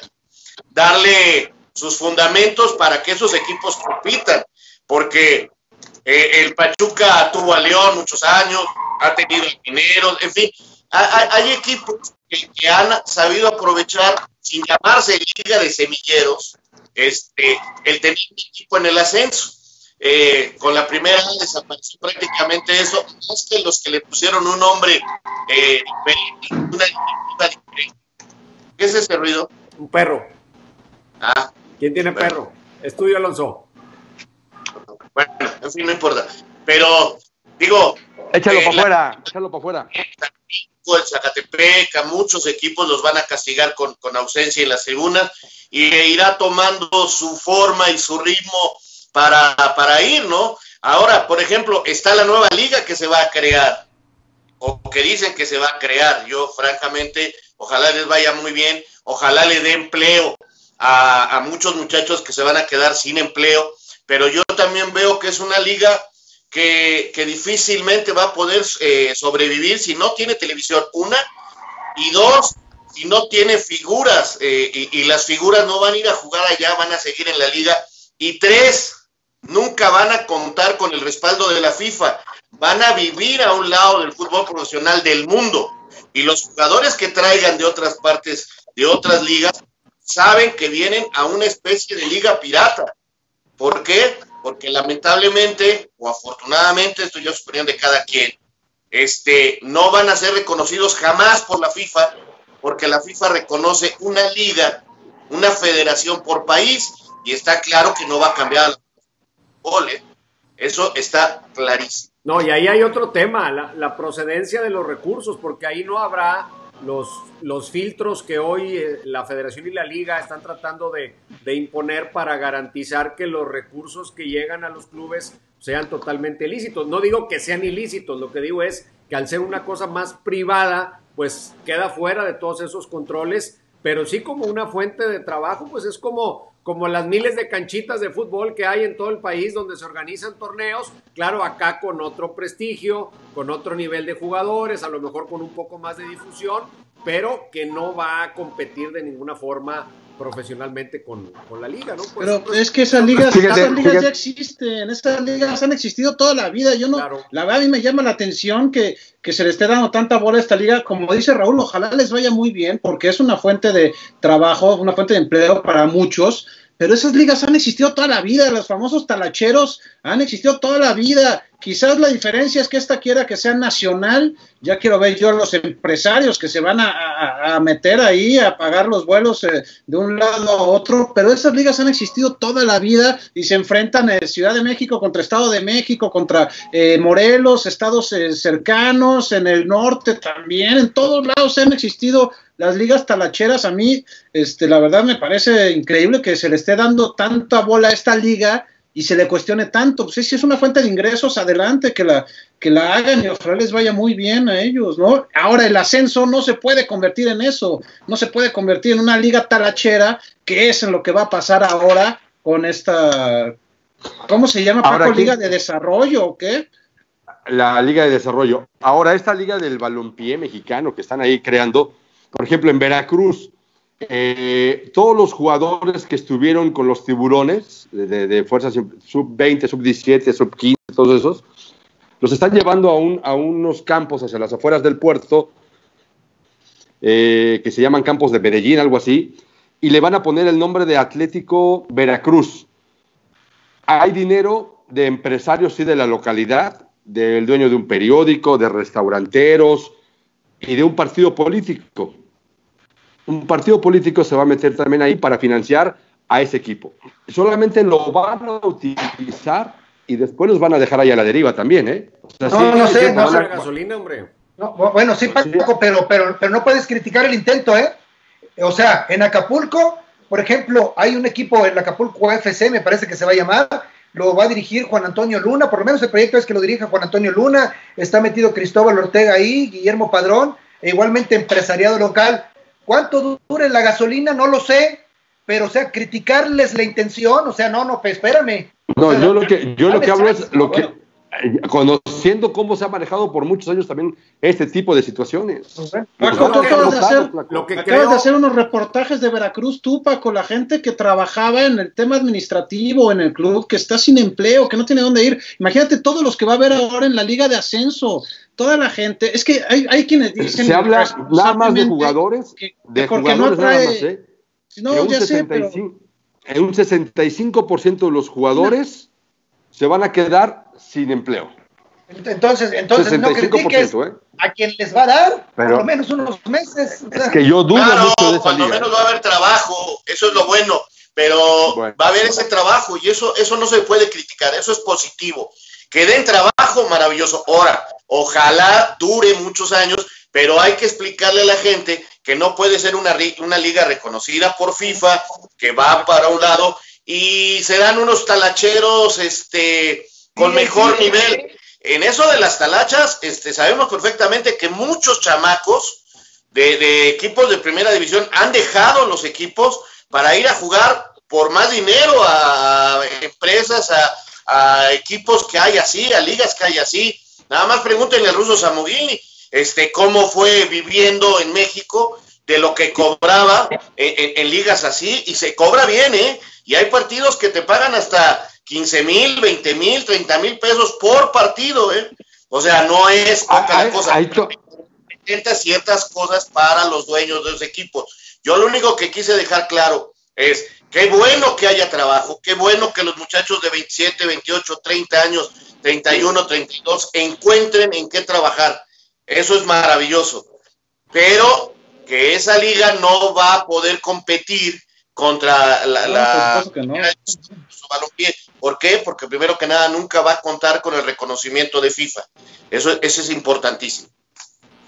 darle sus fundamentos para que esos equipos compitan, porque eh, el Pachuca tuvo a León muchos años, ha tenido dinero, en fin, hay, equipos que, han sabido aprovechar, sin llamarse Liga de Semilleros, este, el tener un equipo en el ascenso. Eh, con la primera desapareció prácticamente eso, más que los que le pusieron un nombre eh, una diferente. ¿Qué es ese ruido? Un perro. Ah. ¿Quién tiene perro? Estudio Alonso. Bueno, en fin, no importa. Pero, digo. Échalo para afuera, échalo para afuera. El Zacatepec, muchos equipos los van a castigar con, ausencia en la segunda. y irá tomando su forma y su ritmo para, para ir, ¿no? Ahora, por ejemplo, está la nueva liga que se va a crear, o que dicen que se va a crear. Yo, francamente, ojalá les vaya muy bien, ojalá le dé empleo a, muchos muchachos que se van a quedar sin empleo, pero yo también veo que es una liga que, difícilmente va a poder eh, sobrevivir si no tiene televisión, una, y dos, si no tiene figuras, eh, y, y las figuras no van a ir a jugar allá, van a seguir en la liga, y tres, nunca van a contar con el respaldo de la FIFA, van a vivir a un lado del fútbol profesional del mundo, y los jugadores que traigan de otras partes, de otras ligas, saben que vienen a una especie de liga pirata. ¿Por qué? Porque lamentablemente o afortunadamente, esto ya es opinión de cada quien, este, no van a ser reconocidos jamás por la FIFA, porque la FIFA reconoce una liga, una federación por país, y está claro que no va a cambiar la goles. Eso está clarísimo. No, y ahí hay otro tema, la procedencia de los recursos, porque ahí no habrá los, los filtros que hoy eh, la federación y la liga están tratando de, imponer para garantizar que los recursos que llegan a los clubes sean totalmente ilícitos. No digo que sean ilícitos, lo que digo es que al ser una cosa más privada, pues queda fuera de todos esos controles, pero sí como una fuente de trabajo, pues es como como las miles de canchitas de fútbol que hay en todo el país donde se organizan torneos, claro, acá con otro prestigio, con otro nivel de jugadores, a lo mejor con un poco más de difusión, pero que no va a competir de ninguna forma profesionalmente con, la liga, ¿no? Pues, pero pues, es que esas ligas, esas ligas ya existen, esas ligas han existido toda la vida, yo no, la verdad a mí me llama la atención que, que se le esté dando tanta bola a esta liga, como dice Raúl, ojalá les vaya muy bien, porque es una fuente de trabajo, una fuente de empleo para muchos, pero esas ligas han existido toda la vida, los famosos talacheros han existido toda la vida. Quizás la diferencia es que esta quiera que sea nacional. Ya quiero ver yo a los empresarios que se van a, meter ahí a pagar los vuelos eh, de un lado a otro, pero esas ligas han existido toda la vida y se enfrentan en Ciudad de México contra Estado de México, contra eh, Morelos, estados eh, cercanos, en el norte también, en todos lados han existido las ligas talacheras, a mí, este, la verdad me parece increíble que se le esté dando tanta bola a esta liga y se le cuestione tanto. Pues si es una fuente de ingresos, adelante, que la, que la hagan y ojalá les vaya muy bien a ellos, ¿no? Ahora el ascenso no se puede convertir en eso, no se puede convertir en una liga talachera, que es en lo que va a pasar ahora con esta, ¿cómo se llama? Paco, ¿Liga de Desarrollo o qué? La Liga de Desarrollo. Ahora, esta Liga del Balompié mexicano que están ahí creando, por ejemplo, en Veracruz, eh, todos los jugadores que estuvieron con los tiburones de, fuerzas sub-20, sub-17, sub-15, todos esos, los están llevando a, unos campos hacia las afueras del puerto, eh, que se llaman campos de Medellín, algo así, y le van a poner el nombre de Atlético Veracruz. Hay dinero de empresarios y de la localidad, del dueño de un periódico, de restauranteros, y de un partido político. Un partido político se va a meter también ahí para financiar a ese equipo. Solamente lo van a utilizar y después los van a dejar ahí a la deriva también, ¿eh? no, no sé, no sé. gasolina, hombre. bueno, sí, Paco, pero, pero, pero no puedes criticar el intento, ¿eh? O sea, en Acapulco, por ejemplo, hay un equipo en Acapulco FC, me parece que se va a llamar, lo va a dirigir Juan Antonio Luna, por lo menos el proyecto es que lo dirija Juan Antonio Luna, está metido Cristóbal Ortega ahí, Guillermo Padrón, e igualmente empresariado local. ¿Cuánto dure la gasolina? No lo sé, pero o sea, criticarles la intención, o sea, no, no, pues, espérame. No, yo lo que, yo lo que hablo es lo que, conociendo cómo se ha manejado por muchos años también este tipo de situaciones. Paco, tú acabas, de hacer, lo que acabas de hacer unos reportajes de Veracruz, tú, Paco, la gente que trabajaba en el tema administrativo, en el club, que está sin empleo, que no tiene dónde ir. Imagínate todos los que va a haber ahora en la liga de ascenso, toda la gente. Es que hay, hay quienes dicen. Se habla nada más de jugadores, de jugadores no nada más, ¿eh? No, ya sé, pero... En un 65% de los jugadores se van a quedar sin empleo. Entonces, entonces no critiques ¿eh? a quien les va a dar por lo menos unos meses. Es que yo dudo mucho de esa cuando menos va a haber trabajo, eso es lo bueno, pero va a haber ese trabajo y eso, eso no se puede criticar, eso es positivo. Que den trabajo, maravilloso. Ahora, ojalá dure muchos años, pero hay que explicarle a la gente que no puede ser una, una liga reconocida por FIFA, que va para un lado, y serán unos talacheros este, con mejor nivel. En eso de las talachas, este, sabemos perfectamente que muchos chamacos de, de equipos de primera división han dejado los equipos para ir a jugar por más dinero a empresas, a, a equipos que hay así, a ligas que hay así. Nada más pregúntenle al ruso Samugini, este, cómo fue viviendo en México de lo que cobraba en, ligas así, y se cobra bien, ¿eh? Y hay partidos que te pagan hasta 15 mil, 20 mil, 30 mil pesos por partido, ¿eh? O sea, no es poca la cosa. ciertas cosas para los dueños de los equipos. Yo lo único que quise dejar claro es, Qué bueno que haya trabajo, qué bueno que los muchachos de 27, 28, 30 años, 31, 32 encuentren en qué trabajar. Eso es maravilloso. Pero que esa liga no va a poder competir contra la, la ¿Por qué? Porque primero que nada nunca va a contar con el reconocimiento de FIFA. Eso, eso es importantísimo.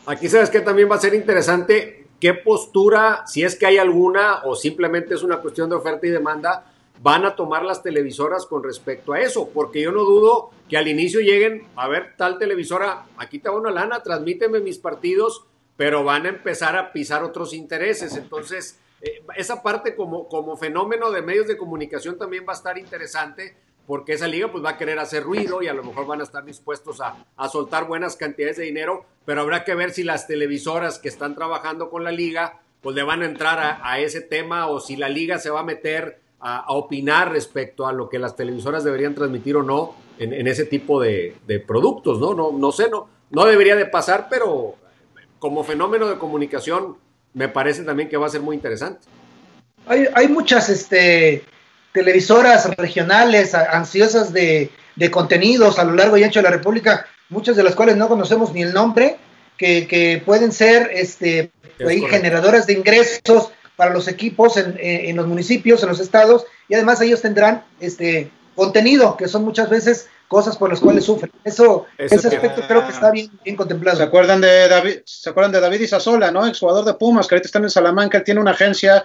Aquí sabes que también va a ser interesante qué postura, si es que hay alguna o simplemente es una cuestión de oferta y demanda, van a tomar las televisoras con respecto a eso, porque yo no dudo que al inicio lleguen, a ver, tal televisora, aquí te va una lana, transmíteme mis partidos, pero van a empezar a pisar otros intereses. Entonces, eh, esa parte como, como fenómeno de medios de comunicación también va a estar interesante, porque esa liga pues va a querer hacer ruido y a lo mejor van a estar dispuestos a, soltar buenas cantidades de dinero, pero habrá que ver si las televisoras que están trabajando con la liga pues le van a entrar a, ese tema o si la liga se va a meter a, opinar respecto a lo que las televisoras deberían transmitir o no en, ese tipo de, productos, ¿no? ¿no? No sé, no, no debería de pasar, pero como fenómeno de comunicación me parece también que va a ser muy interesante. Hay, hay muchas, este, televisoras regionales ansiosas de, contenidos a lo largo y ancho de la República, muchas de las cuales no conocemos ni el nombre, que, pueden ser este, generadoras de ingresos para los equipos en, los municipios, en los estados, y además ellos tendrán este contenido, que son muchas veces cosas por las cuales sufren. Eso, ese aspecto creo que está bien, bien contemplado. ¿Se acuerdan de David, se acuerdan de David Isasola, ¿no? Exjugador de Pumas, que ahorita está en Salamanca, él tiene una agencia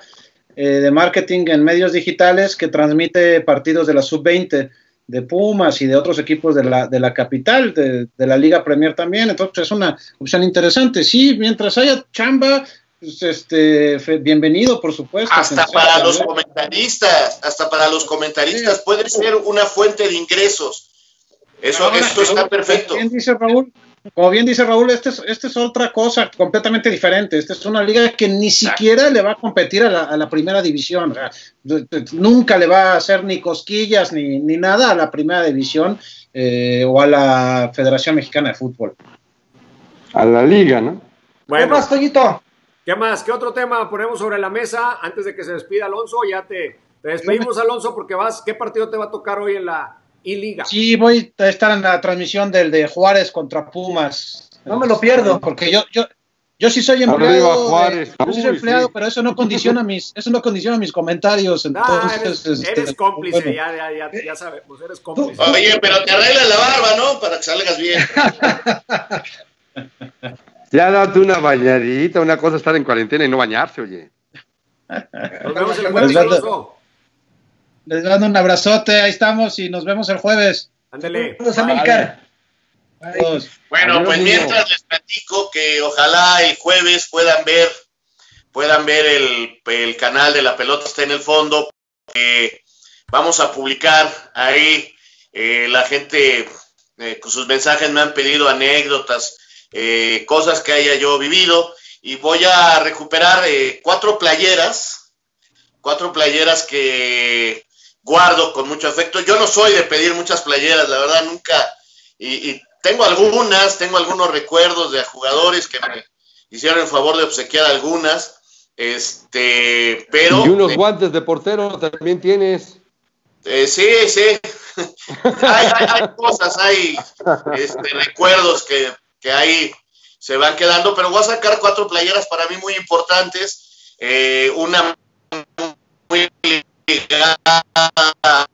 eh, de marketing en medios digitales que transmite partidos de la sub-20 de Pumas y de otros equipos de la, de la capital, de, la Liga Premier también. Entonces es una opción interesante. Sí, mientras haya chamba, pues, este, bienvenido, por supuesto. Hasta para los comentaristas, hasta para los comentaristas puede ser una fuente de ingresos. Eso, esto está perfecto. Bien dice Raúl, como bien dice Raúl, esta es, este es otra cosa completamente diferente. Esta es una liga que ni siquiera le va a competir a la, primera división. nunca le va a hacer ni cosquillas ni, nada a la primera división eh, o a la Federación Mexicana de Fútbol. A la liga, ¿no? Bueno, ¿Qué más, Toñito? ¿Qué más? ¿Qué otro tema ponemos sobre la mesa antes de que se despida Alonso? Ya te, te despedimos, Alonso, porque vas. ¿Qué partido te va a tocar hoy en la, y Liga. Sí, voy a estar en la transmisión del de Juárez contra Pumas. No me lo pierdo. Porque yo, yo, yo sí soy empleado. Juárez. yo sí soy empleado, pero eso no condiciona mis, eso no condiciona mis comentarios. Entonces, eres, este, cómplice, ya, ya, ya, ya sabemos, eres cómplice. Oye, pero te arreglas la barba, ¿no? Para que salgas bien. ya date una bañadita, una cosa estar en cuarentena y no bañarse, oye. Nos vemos el jueves, les mando un abrazote, ahí estamos y nos vemos el jueves. Ándale. Bueno, pues mientras les platico que ojalá el jueves puedan ver, puedan ver el, canal de la pelota está en el fondo. vamos a publicar ahí eh, la gente eh, con sus mensajes me han pedido anécdotas, eh, cosas que haya yo vivido y voy a recuperar cuatro playeras, cuatro playeras que guardo con mucho afecto. Yo no soy de pedir muchas playeras, la verdad, nunca. Y, tengo algunas, tengo algunos recuerdos de jugadores que me hicieron el favor de obsequiar algunas. Este, pero. Y unos guantes de portero también tienes. Eh, sí, sí. hay, cosas, hay este, recuerdos que, que ahí se van quedando, pero voy a sacar cuatro playeras para mí muy importantes. Eh, una muy a,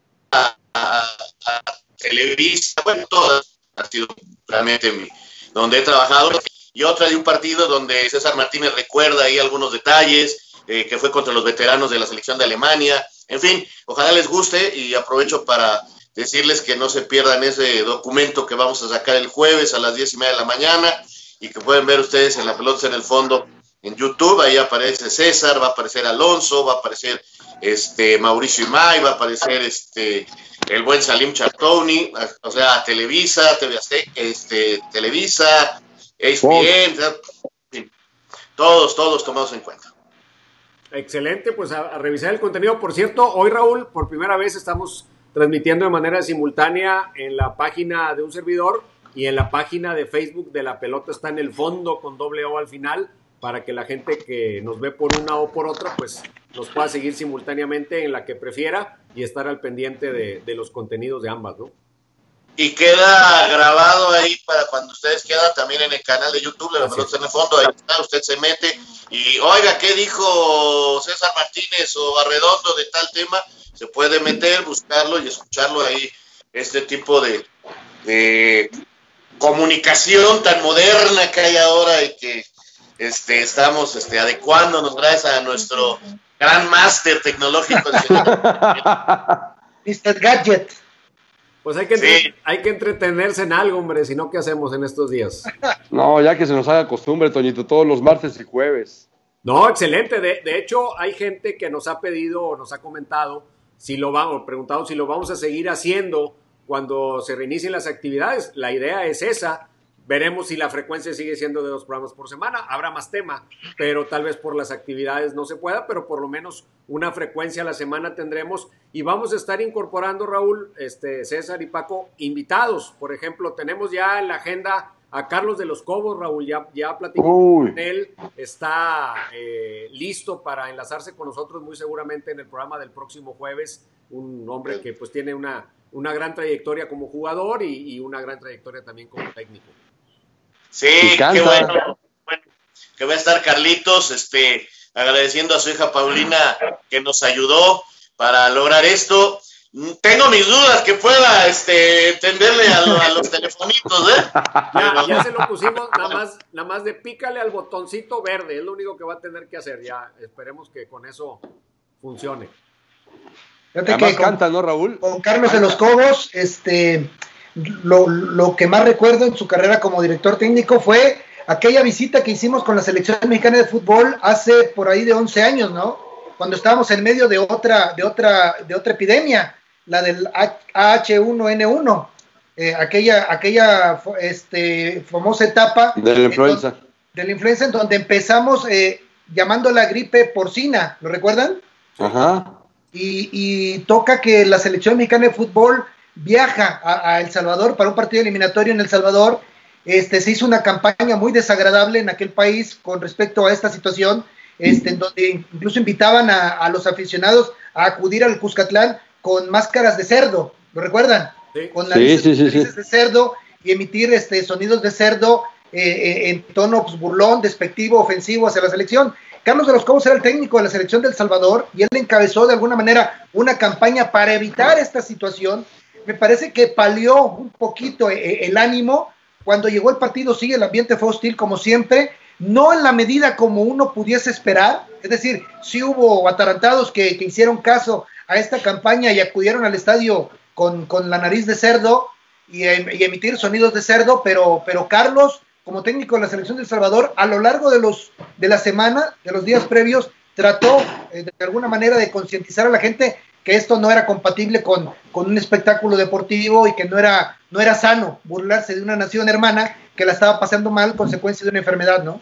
Televisa, bueno, todas, ha sido realmente mi, donde he trabajado. y otra de un partido donde César Martínez recuerda ahí algunos detalles, eh, que fue contra los veteranos de la selección de Alemania. En fin, ojalá les guste y aprovecho para decirles que no se pierdan ese documento que vamos a sacar el jueves a las diez y media de la mañana y que pueden ver ustedes en la pelota en el fondo en YouTube. Ahí aparece César, va a aparecer Alonso, va a aparecer este Mauricio Imay, va a aparecer este el buen Salim Chartoni, o sea, Televisa, TV este, Televisa, ESPN, todos, todos tomados en cuenta. Excelente, pues a, revisar el contenido. Por cierto, hoy Raúl, por primera vez estamos transmitiendo de manera simultánea en la página de un servidor y en la página de Facebook de la pelota está en el fondo con doble O al final para que la gente que nos ve por una o por otra pues nos pueda seguir simultáneamente en la que prefiera y estar al pendiente de, de los contenidos de ambas, ¿no? y queda grabado ahí para cuando ustedes quedan también en el canal de YouTube de la pelota en el fondo, ahí está, usted se mete y oiga, ¿qué dijo César Martínez o Arredondo de tal tema? Se puede meter, buscarlo y escucharlo ahí, este tipo de, de comunicación tan moderna que hay ahora y que este, estamos este, adecuándonos gracias a nuestro gran máster tecnológico. Mr. Gadget. Pues hay que, hay que entretenerse en algo, hombre, si no, ¿qué hacemos en estos días? No, ya que se nos haga costumbre, Toñito, todos los martes y jueves. No, excelente. De, de hecho, hay gente que nos ha pedido o nos ha comentado si lo vamos, preguntado si lo vamos a seguir haciendo cuando se reinicien las actividades. La idea es esa. Veremos si la frecuencia sigue siendo de dos programas por semana. Habrá más tema, pero tal vez por las actividades no se pueda, pero por lo menos una frecuencia a la semana tendremos. Y vamos a estar incorporando, Raúl, este, César y Paco, invitados. Por ejemplo, tenemos ya en la agenda a Carlos de los Cobos, Raúl, ya, ya platicó con él, está eh, listo para enlazarse con nosotros muy seguramente en el programa del próximo jueves, un hombre que pues tiene una, una gran trayectoria como jugador y, y una gran trayectoria también como técnico. Sí, qué bueno. Que va a estar Carlitos, este, agradeciendo a su hija Paulina que nos ayudó para lograr esto. Tengo mis dudas que pueda este, tenderle a, los telefonitos, ¿eh? Ya, se lo pusimos, nada más, nada más de pícale al botoncito verde, es lo único que va a tener que hacer. Ya esperemos que con eso funcione. Fíjate canta, ¿no, Raúl? Con Carlos de los Cobos, este, lo, que más recuerdo en su carrera como director técnico fue aquella visita que hicimos con la selección mexicana de fútbol hace por ahí de 11 años, ¿no? Cuando estábamos en medio de otra, de otra, de otra epidemia, la del H1N1, eh, aquella, aquella este, famosa etapa de la influenza. de la influenza en donde empezamos eh, llamando la gripe porcina, ¿lo recuerdan? Ajá. Y, y toca que la selección mexicana de fútbol viaja a, El Salvador para un partido eliminatorio en El Salvador. Este, se hizo una campaña muy desagradable en aquel país con respecto a esta situación, este, en donde incluso invitaban a, los aficionados a acudir al Cuscatlán con máscaras de cerdo, ¿lo recuerdan? Con narices, de cerdo y emitir este, sonidos de cerdo eh, eh, en tono pues, burlón, despectivo, ofensivo hacia la selección. Carlos de los Cobos era el técnico de la selección del Salvador y él encabezó de alguna manera una campaña para evitar esta situación me parece que palió un poquito eh, el ánimo. Cuando llegó el partido, sí, el ambiente fue hostil como siempre, no en la medida como uno pudiese esperar, es decir, sí hubo atarantados que, hicieron caso a esta campaña y acudieron al estadio con, la nariz de cerdo y, emitir sonidos de cerdo, pero, pero Carlos, como técnico de la selección de El Salvador, a lo largo de, los, de la semana, de los días previos, trató eh, de alguna manera de concientizar a la gente que esto no era compatible con, un espectáculo deportivo y que no era, no era sano burlarse de una nación hermana que la estaba pasando mal consecuencia de una enfermedad, ¿no?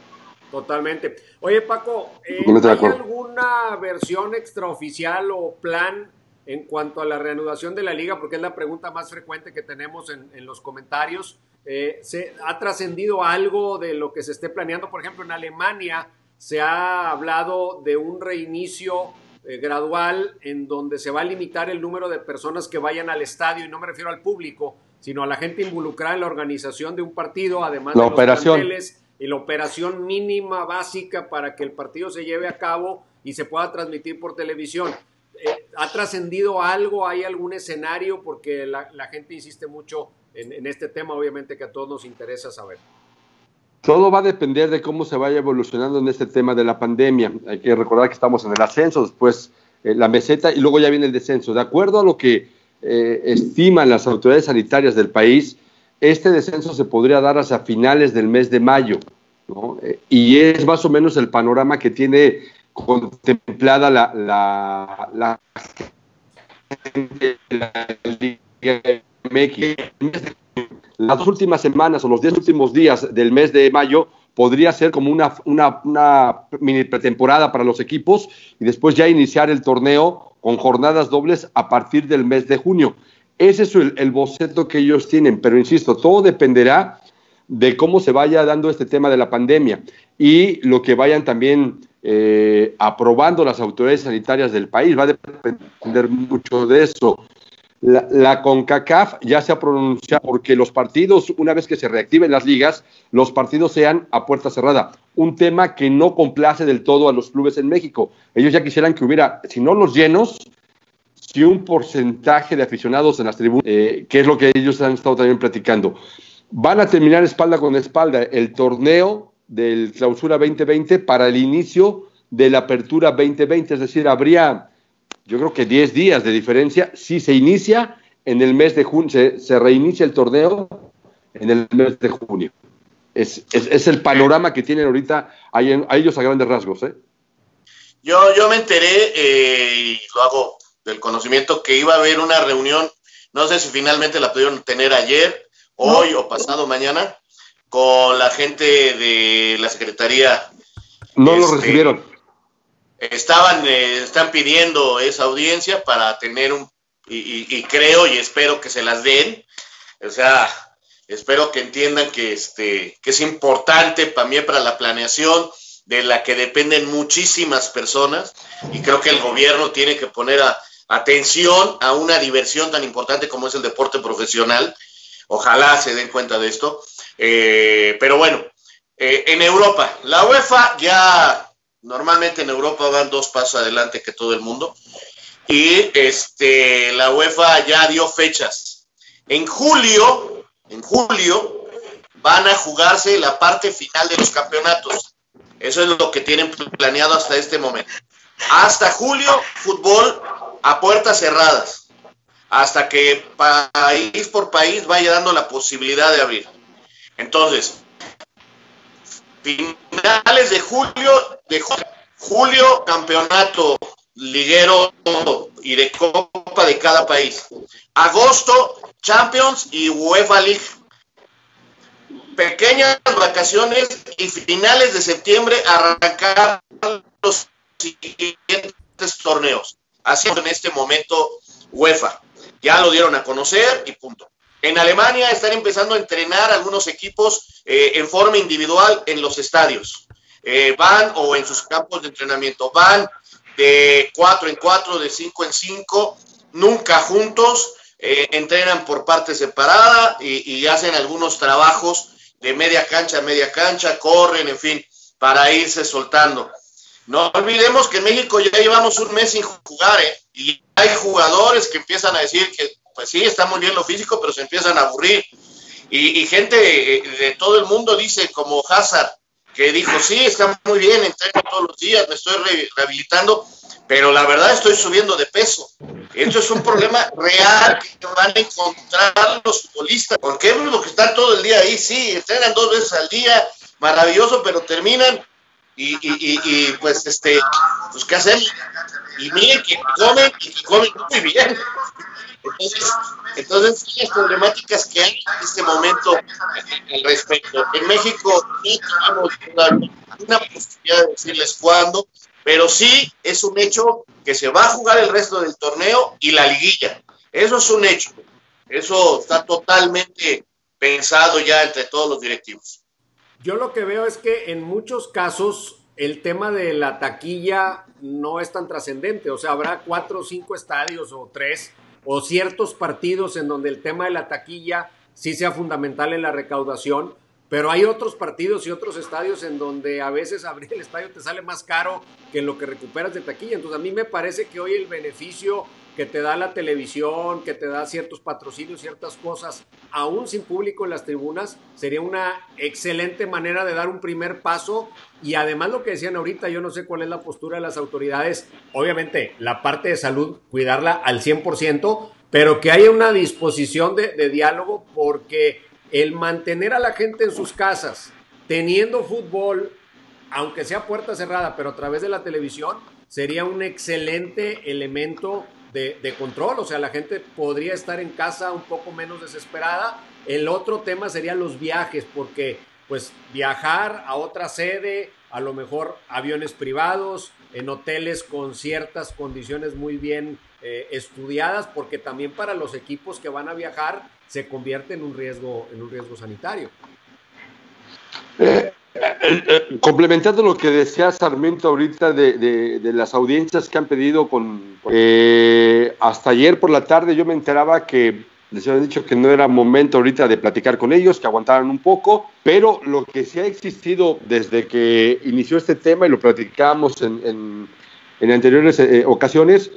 Totalmente. Oye, Paco, eh, ¿hay alguna versión extraoficial o plan en cuanto a la reanudación de la liga? Porque es la pregunta más frecuente que tenemos en, en los comentarios. Eh, ¿se, ¿Ha trascendido algo de lo que se esté planeando? Por ejemplo, en Alemania se ha hablado de un reinicio eh, gradual en donde se va a limitar el número de personas que vayan al estadio, y no me refiero al público, sino a la gente involucrada en la organización de un partido, además de los operación. Y la operación mínima básica para que el partido se lleve a cabo y se pueda transmitir por televisión. Eh, ¿Ha trascendido algo? ¿Hay algún escenario? Porque la, gente insiste mucho en, este tema, obviamente que a todos nos interesa saber. Todo va a depender de cómo se vaya evolucionando en este tema de la pandemia. Hay que recordar que estamos en el ascenso, después eh, la meseta y luego ya viene el descenso. De acuerdo a lo que eh, estiman las autoridades sanitarias del país, este descenso se podría dar hasta finales del mes de mayo. Eh, y es más o menos el panorama que tiene contemplada la, la, la, Las últimas semanas o los diez últimos días del mes de mayo podría ser como una, una, una mini pretemporada para los equipos y después ya iniciar el torneo con jornadas dobles a partir del mes de junio. Ese es el, boceto que ellos tienen, pero insisto, todo dependerá de cómo se vaya dando este tema de la pandemia y lo que vayan también eh, aprobando las autoridades sanitarias del país. Va a depender mucho de eso. La, CONCACAF ya se ha pronunciado porque los partidos, una vez que se reactiven las ligas, los partidos sean a puerta cerrada. Un tema que no complace del todo a los clubes en México. Ellos ya quisieran que hubiera, si no los llenos, si un porcentaje de aficionados en las tribunas, eh, que es lo que ellos han estado también platicando. Van a terminar espalda con espalda el torneo del clausura 2020 para el inicio de la apertura 2020, es decir, habría yo creo que 10 días de diferencia si se inicia en el mes de junio, se, reinicia el torneo en el mes de junio. Es, el panorama que tienen ahorita a ellos a grandes rasgos. ¿eh? Yo, yo me enteré, eh, y lo hago del conocimiento, que iba a haber una reunión, no sé si finalmente la pudieron tener ayer, hoy o pasado mañana, con la gente de la Secretaría. No lo este, recibieron. Estaban, eh, están pidiendo esa audiencia para tener un, y, creo y espero que se las den, o sea, espero que entiendan que, este, que es importante también para la planeación de la que dependen muchísimas personas y creo que el gobierno tiene que poner atención a una diversión tan importante como es el deporte profesional. Ojalá se den cuenta de esto. Eh, pero bueno, eh, en Europa, la UEFA ya Normalmente en Europa van dos pasos adelante que todo el mundo. Y este, la UEFA ya dio fechas. En julio, en julio, van a jugarse la parte final de los campeonatos. Eso es lo que tienen planeado hasta este momento. Hasta julio, fútbol a puertas cerradas. Hasta que país por país vaya dando la posibilidad de abrir. Entonces, finales de julio, de julio, campeonato liguero y de copa de cada país. Agosto, Champions y UEFA League. Pequeñas vacaciones y finales de septiembre arrancar los siguientes torneos. Así en este momento UEFA. Ya lo dieron a conocer y punto. En Alemania están empezando a entrenar algunos equipos eh, en forma individual en los estadios. Eh, van o en sus campos de entrenamiento, van de cuatro en cuatro, de cinco en cinco, nunca juntos, eh, entrenan por parte separada y, y, hacen algunos trabajos de media cancha a media cancha, corren, en fin, para irse soltando. No olvidemos que en México ya llevamos un mes sin jugar, ¿eh? y hay jugadores que empiezan a decir que pues sí, está muy bien lo físico, pero se empiezan a aburrir. Y, gente eh, de todo el mundo dice, como Hazard, que dijo, sí, está muy bien, entreno todos los días, me estoy rehabilitando, pero la verdad estoy subiendo de peso. Esto es un problema real que van a encontrar los futbolistas, porque es lo que están todo el día ahí, sí, entrenan dos veces al día, maravilloso, pero terminan y, y, y, pues este, pues qué hacen, y miren que comen y que comen muy bien. Entonces, entonces las problemáticas que hay en este momento al respecto. En México no tenemos una posibilidad de decirles cuándo, pero sí es un hecho que se va a jugar el resto del torneo y la liguilla. Eso es un hecho. Eso está totalmente pensado ya entre todos los directivos. Yo lo que veo es que en muchos casos el tema de la taquilla no es tan trascendente. O sea, habrá cuatro o cinco estadios o tres o ciertos partidos en donde el tema de la taquilla sí sea fundamental en la recaudación, pero hay otros partidos y otros estadios en donde a veces abrir el estadio te sale más caro que lo que recuperas de taquilla. Entonces a mí me parece que hoy el beneficio que te da la televisión, que te da ciertos patrocinios, ciertas cosas, aún sin público en las tribunas, sería una excelente manera de dar un primer paso. Y además lo que decían ahorita, yo no sé cuál es la postura de las autoridades, obviamente la parte de salud, cuidarla al 100%, pero que haya una disposición de, de diálogo porque el mantener a la gente en sus casas, teniendo fútbol, aunque sea puerta cerrada, pero a través de la televisión, sería un excelente elemento de, control, o sea, la gente podría estar en casa un poco menos desesperada. El otro tema sería los viajes, porque pues viajar a otra sede, a lo mejor aviones privados, en hoteles con ciertas condiciones muy bien eh, estudiadas, porque también para los equipos que van a viajar se convierte en un riesgo, en un riesgo sanitario. Eh, complementando lo que decía Sarmiento ahorita de, las audiencias que han pedido con eh, hasta ayer por la tarde yo me enteraba que les habían dicho que no era momento ahorita de platicar con ellos, que aguantaran un poco, pero lo que sí ha existido desde que inició este tema y lo platicamos en, en anteriores ocasiones,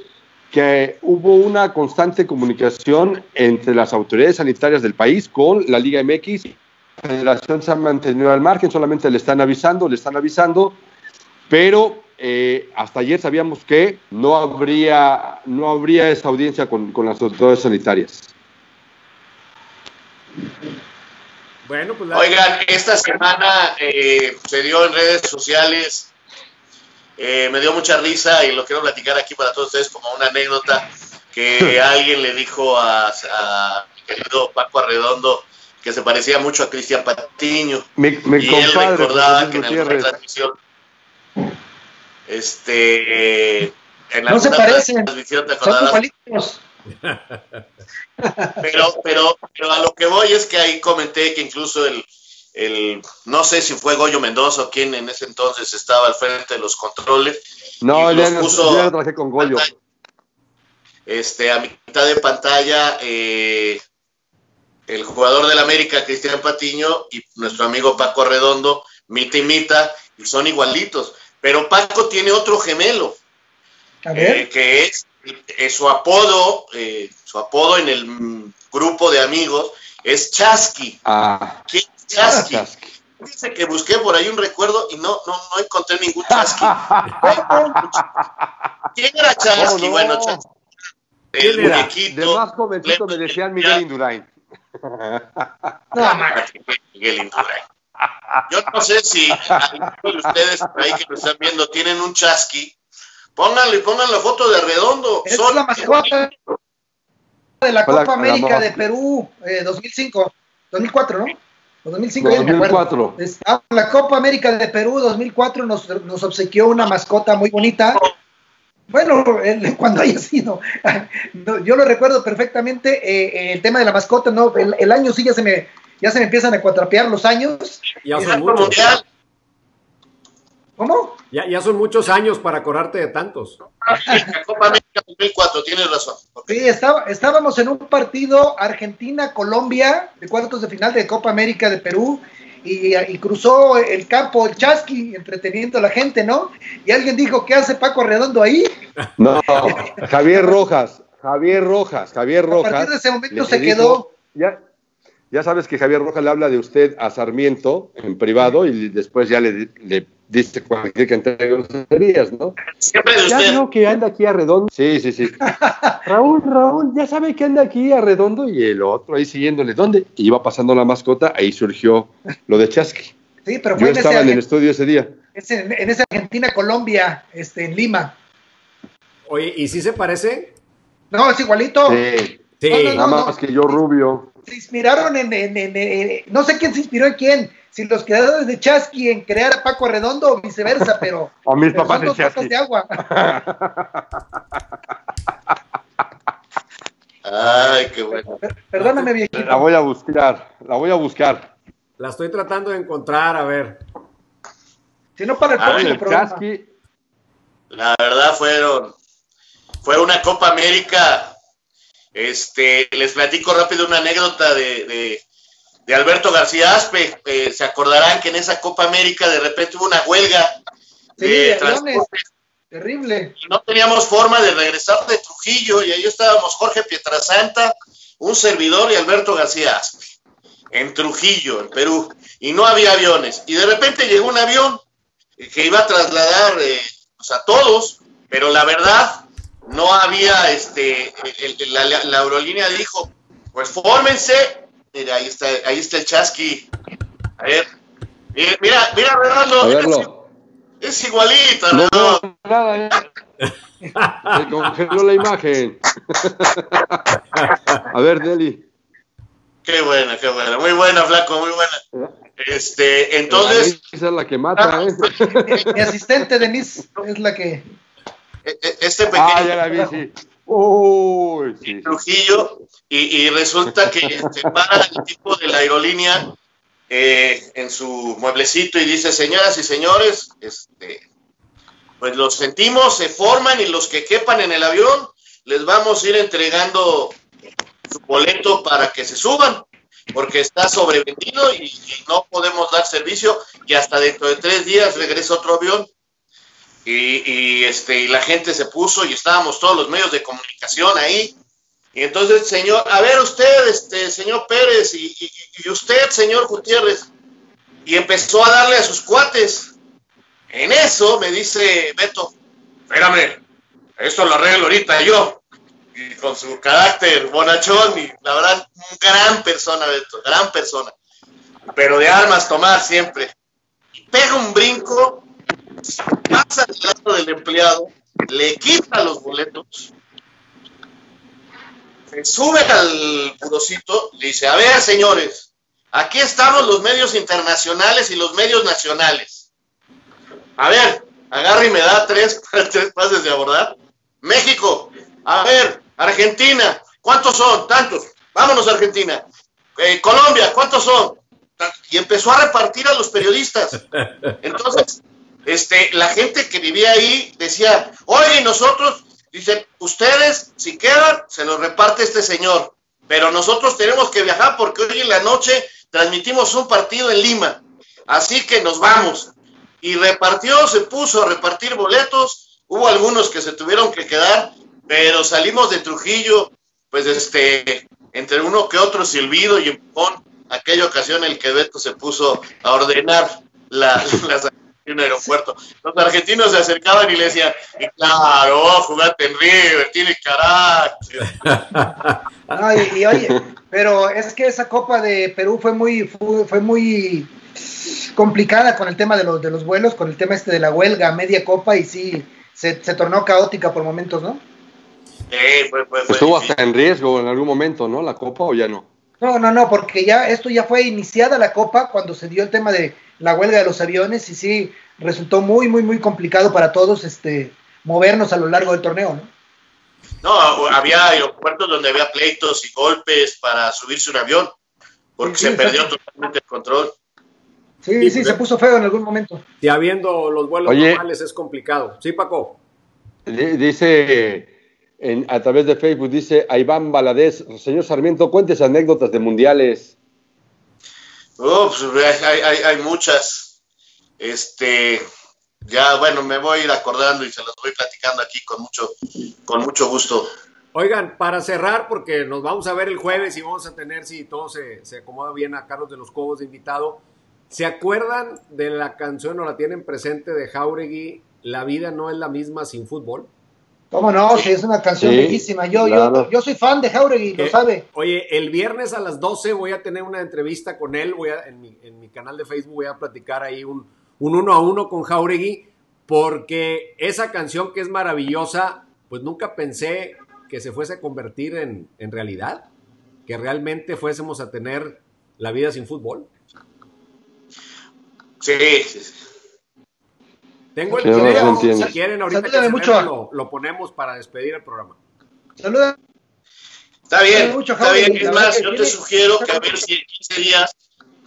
que hubo una constante comunicación entre las autoridades sanitarias del país con la Liga MX federación se ha mantenido al margen, solamente le están avisando, le están avisando, pero eh, hasta ayer sabíamos que no habría, no habría esa audiencia con, las autoridades sanitarias. Bueno, pues Oigan, esta semana eh, se dio en redes sociales, eh, me dio mucha risa y lo quiero platicar aquí para todos ustedes como una anécdota que alguien le dijo a, a mi querido Paco Arredondo, que se parecía mucho a Cristian Patiño. y él recordaba que en alguna transmisión, este, en no se parecen, transmisión te pero, pero, pero a lo que voy es que ahí comenté que incluso el, el, no sé si fue Goyo Mendoza o quien en ese entonces estaba al frente de los controles. No, ya, puso trabajé con Goyo. Este, a mitad de pantalla, eh, el jugador del América, Cristian Patiño, y nuestro amigo Paco Redondo, mita y mita, y son igualitos. Pero Paco tiene otro gemelo, eh, que es, su apodo, eh, su apodo en el grupo de amigos es Chasqui. Ah. ¿Quién es Chasqui? Dice que busqué por ahí un recuerdo y no, no, no encontré ningún Chasqui. ¿Quién era Chasqui? Bueno, Chasqui. El muñequito. De más jovencito me decían Miguel Indurain. No, Miguel Yo no sé si algunos de ustedes ahí que lo están viendo tienen un chasqui. Pónganle, pongan la foto de Redondo. Es la mascota de la Copa América de Perú 2005, eh, 2004, ¿no? 2005, 2004. La Copa América de Perú 2004 nos, nos obsequió una mascota muy bonita bueno, cuando haya sido, yo lo recuerdo perfectamente, eh, el tema de la mascota, no, el, año sí ya se me, ya se me empiezan a cuatrapear los años. Ya son muchos. ¿Cómo? Ya, ya son muchos años para acordarte de tantos. La Copa América 2004, tienes razón. Sí, estaba, estábamos en un partido Argentina-Colombia de cuartos de final de Copa América de Perú y, cruzó el campo el chasqui entreteniendo a la gente, ¿no? Y alguien dijo, ¿qué hace Paco Redondo ahí? No, Javier Rojas, Javier Rojas, Javier Rojas. A partir de ese momento se quedó. Ya, ya sabes que Javier Rojas le habla de usted a Sarmiento en privado y después ya le, le dice cualquier cantidad de groserías, ¿no? Siempre de usted. Ya que anda aquí a Redondo. Sí, sí, sí. Raúl, Raúl, ya sabe que anda aquí a Redondo y el otro ahí siguiéndole. ¿Dónde? Y iba pasando la mascota, ahí surgió lo de Chasqui. Sí, pero fue Yo estaba en el estudio ese día. en, en esa Argentina-Colombia, este, en Lima. Oye, ¿y si se parece? No, es igualito. Sí, sí. nada más que yo rubio. Se inspiraron en, en, en, no sé quién se inspiró en quién, si los creadores de Chasqui en crear a Paco Redondo o viceversa, pero. o mis papás de Chasqui. de agua. Ay, qué bueno. Perdóname, viejito. La voy a buscar, la voy a buscar. La estoy tratando de encontrar, a ver. Si no, para el próximo programa. La verdad fueron. Fue una Copa América. Este, les platico rápido una anécdota de de Alberto García Aspe. Eh, se acordarán que en esa Copa América de repente hubo una huelga de, Terrible. no teníamos forma de regresar de Trujillo y ahí estábamos Jorge Pietrasanta, un servidor y Alberto García Aspe, en Trujillo, en Perú, y no había aviones. Y de repente llegó un avión que iba a trasladar eh, pues, a todos, pero la verdad no había, este, el- el- la, la- la aerolínea dijo, pues fórmense, mira, ahí está, ahí está el chasqui, a ver, mira, mira, mira, Redondo, A es, verlo. es igualito, No nada, ¿eh? Se congeló la imagen. A ver, Deli. Qué buena, qué buena, muy buena, flaco, muy buena. Este, entonces, Esa es la que mata, ¿eh? Mi asistente Denise es la que. e- e- este Ah, pequeño ya la vi, sí. Uy, sí. Trujillo, y, y resulta que se para el tipo de la aerolínea eh, en su mueblecito y dice, señoras y señores, este, pues los sentimos, se forman y los que quepan en el avión, les vamos a ir entregando su boleto para que se suban, porque está sobrevendido y, y no podemos dar servicio y hasta dentro de tres días regresa otro avión. Y, este, y la gente se puso y estábamos todos los medios de comunicación ahí. Y entonces, señor, a ver usted, este, señor Pérez, y, usted, señor Gutiérrez, y empezó a darle a sus cuates. En eso me dice Beto, espérame, esto lo arreglo ahorita yo. Y con su carácter bonachón, y la verdad, gran persona, Beto, gran persona. Pero de armas tomar siempre. Y pega un brinco, pasa lado del empleado, le quita los boletos, se sube al purocito, le dice, a ver, señores, aquí estamos los medios internacionales y los medios nacionales. A ver, agarra y me da tres, tres pases de abordar. México, a ver, Argentina, ¿cuántos son? Tantos. Vámonos, Argentina. Eh, Colombia, ¿cuántos son? Y empezó a repartir a los periodistas. Entonces, este, la gente que vivía ahí decía, oye, nosotros, dice, ustedes, si quedan, se los reparte este señor, pero nosotros tenemos que viajar porque hoy en la noche transmitimos un partido en Lima, así que nos vamos. Y repartió, se puso a repartir boletos, hubo algunos que se tuvieron que quedar, pero salimos de Trujillo, pues este, entre uno que otro silbido y empujón, aquella ocasión el que Beto se puso a ordenar la, las en un aeropuerto. Los argentinos se acercaban y le decían, y claro, jugate en River, tiene carácter. Ay, y oye, pero es que esa Copa de Perú fue muy, fue, fue muy complicada con el tema de los, de los vuelos, con el tema este de la huelga, media copa, y sí, se, se tornó caótica por momentos, ¿no? Sí, fue, fue, fue Estuvo difícil. hasta en riesgo en algún momento, ¿no? La copa o ya no. No, no, no, porque ya esto ya fue iniciada la copa cuando se dio el tema de la huelga de los aviones y sí resultó muy, muy, muy complicado para todos este movernos a lo largo del torneo, ¿no? No, había aeropuertos donde había pleitos y golpes para subirse un avión, porque Sí, se perdió totalmente el control. Sí, Sí, sí, pues, se puso feo en algún momento. Y habiendo los vuelos Oye. normales es complicado. Sí, Paco. Di- Dice en- a través de Facebook, dice a Iván Valadez, señor Sarmiento, cuentes anécdotas de mundiales. Oh, pues, hay, hay, muchas. Este, ya, bueno, me voy a ir acordando y se las voy platicando aquí con mucho, con mucho gusto. Oigan, para cerrar, porque nos vamos a ver el jueves y vamos a tener, si todo se, se acomoda bien, a Carlos de los Cobos de invitado. ¿Se acuerdan de la canción o la tienen presente de Jauregui, La vida no es la misma sin fútbol? ¿Cómo no? Sí, es una canción Sí, bellísima. Yo, claro. yo, yo soy fan de Jauregui, lo Que, sabe. Oye, el viernes a las 12 voy a tener una entrevista con él, voy a, en, mi, en mi canal de Facebook voy a platicar ahí un, un uno a uno con Jauregui, porque esa canción que es maravillosa, pues nunca pensé que se fuese a convertir en, en realidad, que realmente fuésemos a tener la vida sin fútbol. Sí, sí, sí. Tengo el video, si quieren ahorita que Salúdame se mucho. venga, lo, lo ponemos para despedir el programa. Saluda. Está bien, mucho está bien. Es más, yo te sugiero que a ver si en 15 días,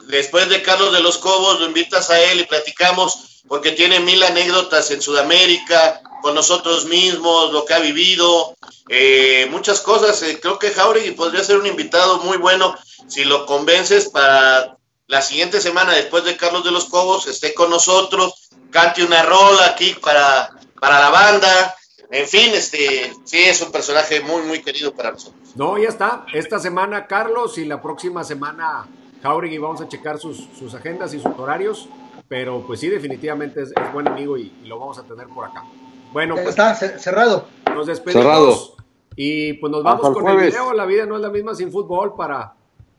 después de Carlos de los Cobos, lo invitas a él y platicamos, porque tiene mil anécdotas en Sudamérica, con nosotros mismos, lo que ha vivido, eh, muchas cosas. Eh, creo que Jauregui podría ser un invitado muy bueno si lo convences para la siguiente semana, después de Carlos de los Cobos, esté con nosotros, cante una rola aquí para, para la banda. En fin, este, sí, es un personaje muy, muy querido para nosotros. No, ya está. Esta semana Carlos y la próxima semana Jauregui. Vamos a checar sus, sus agendas y sus horarios. Pero pues sí, definitivamente es, es buen amigo y, y, lo vamos a tener por acá. Bueno, pues, está cerrado. Nos despedimos. Cerrado. Y pues nos vamos con el video. La vida no es la misma sin fútbol para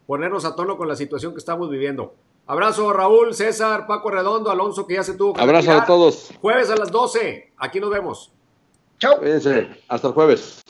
ponernos a tono con la situación que estamos viviendo. Abrazo Raúl, César, Paco Redondo, Alonso que ya se tuvo que Abrazo retirar. a todos. Jueves a las 12. Aquí nos vemos. Chao. Cuídense. Hasta el jueves.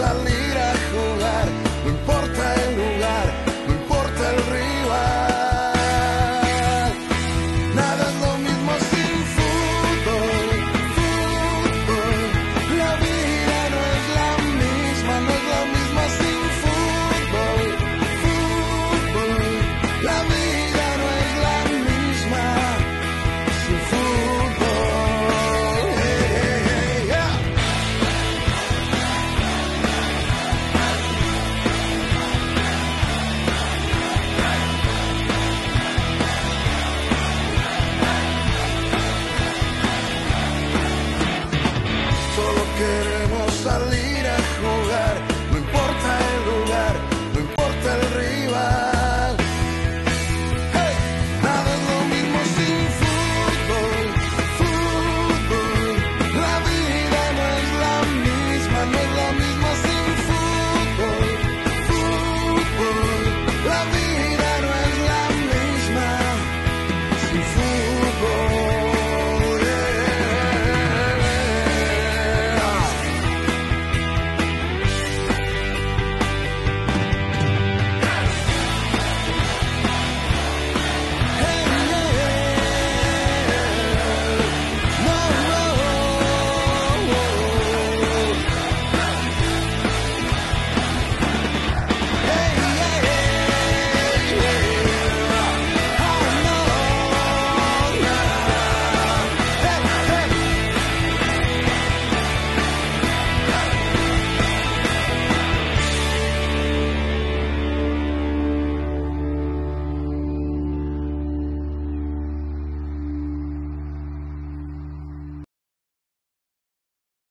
salir.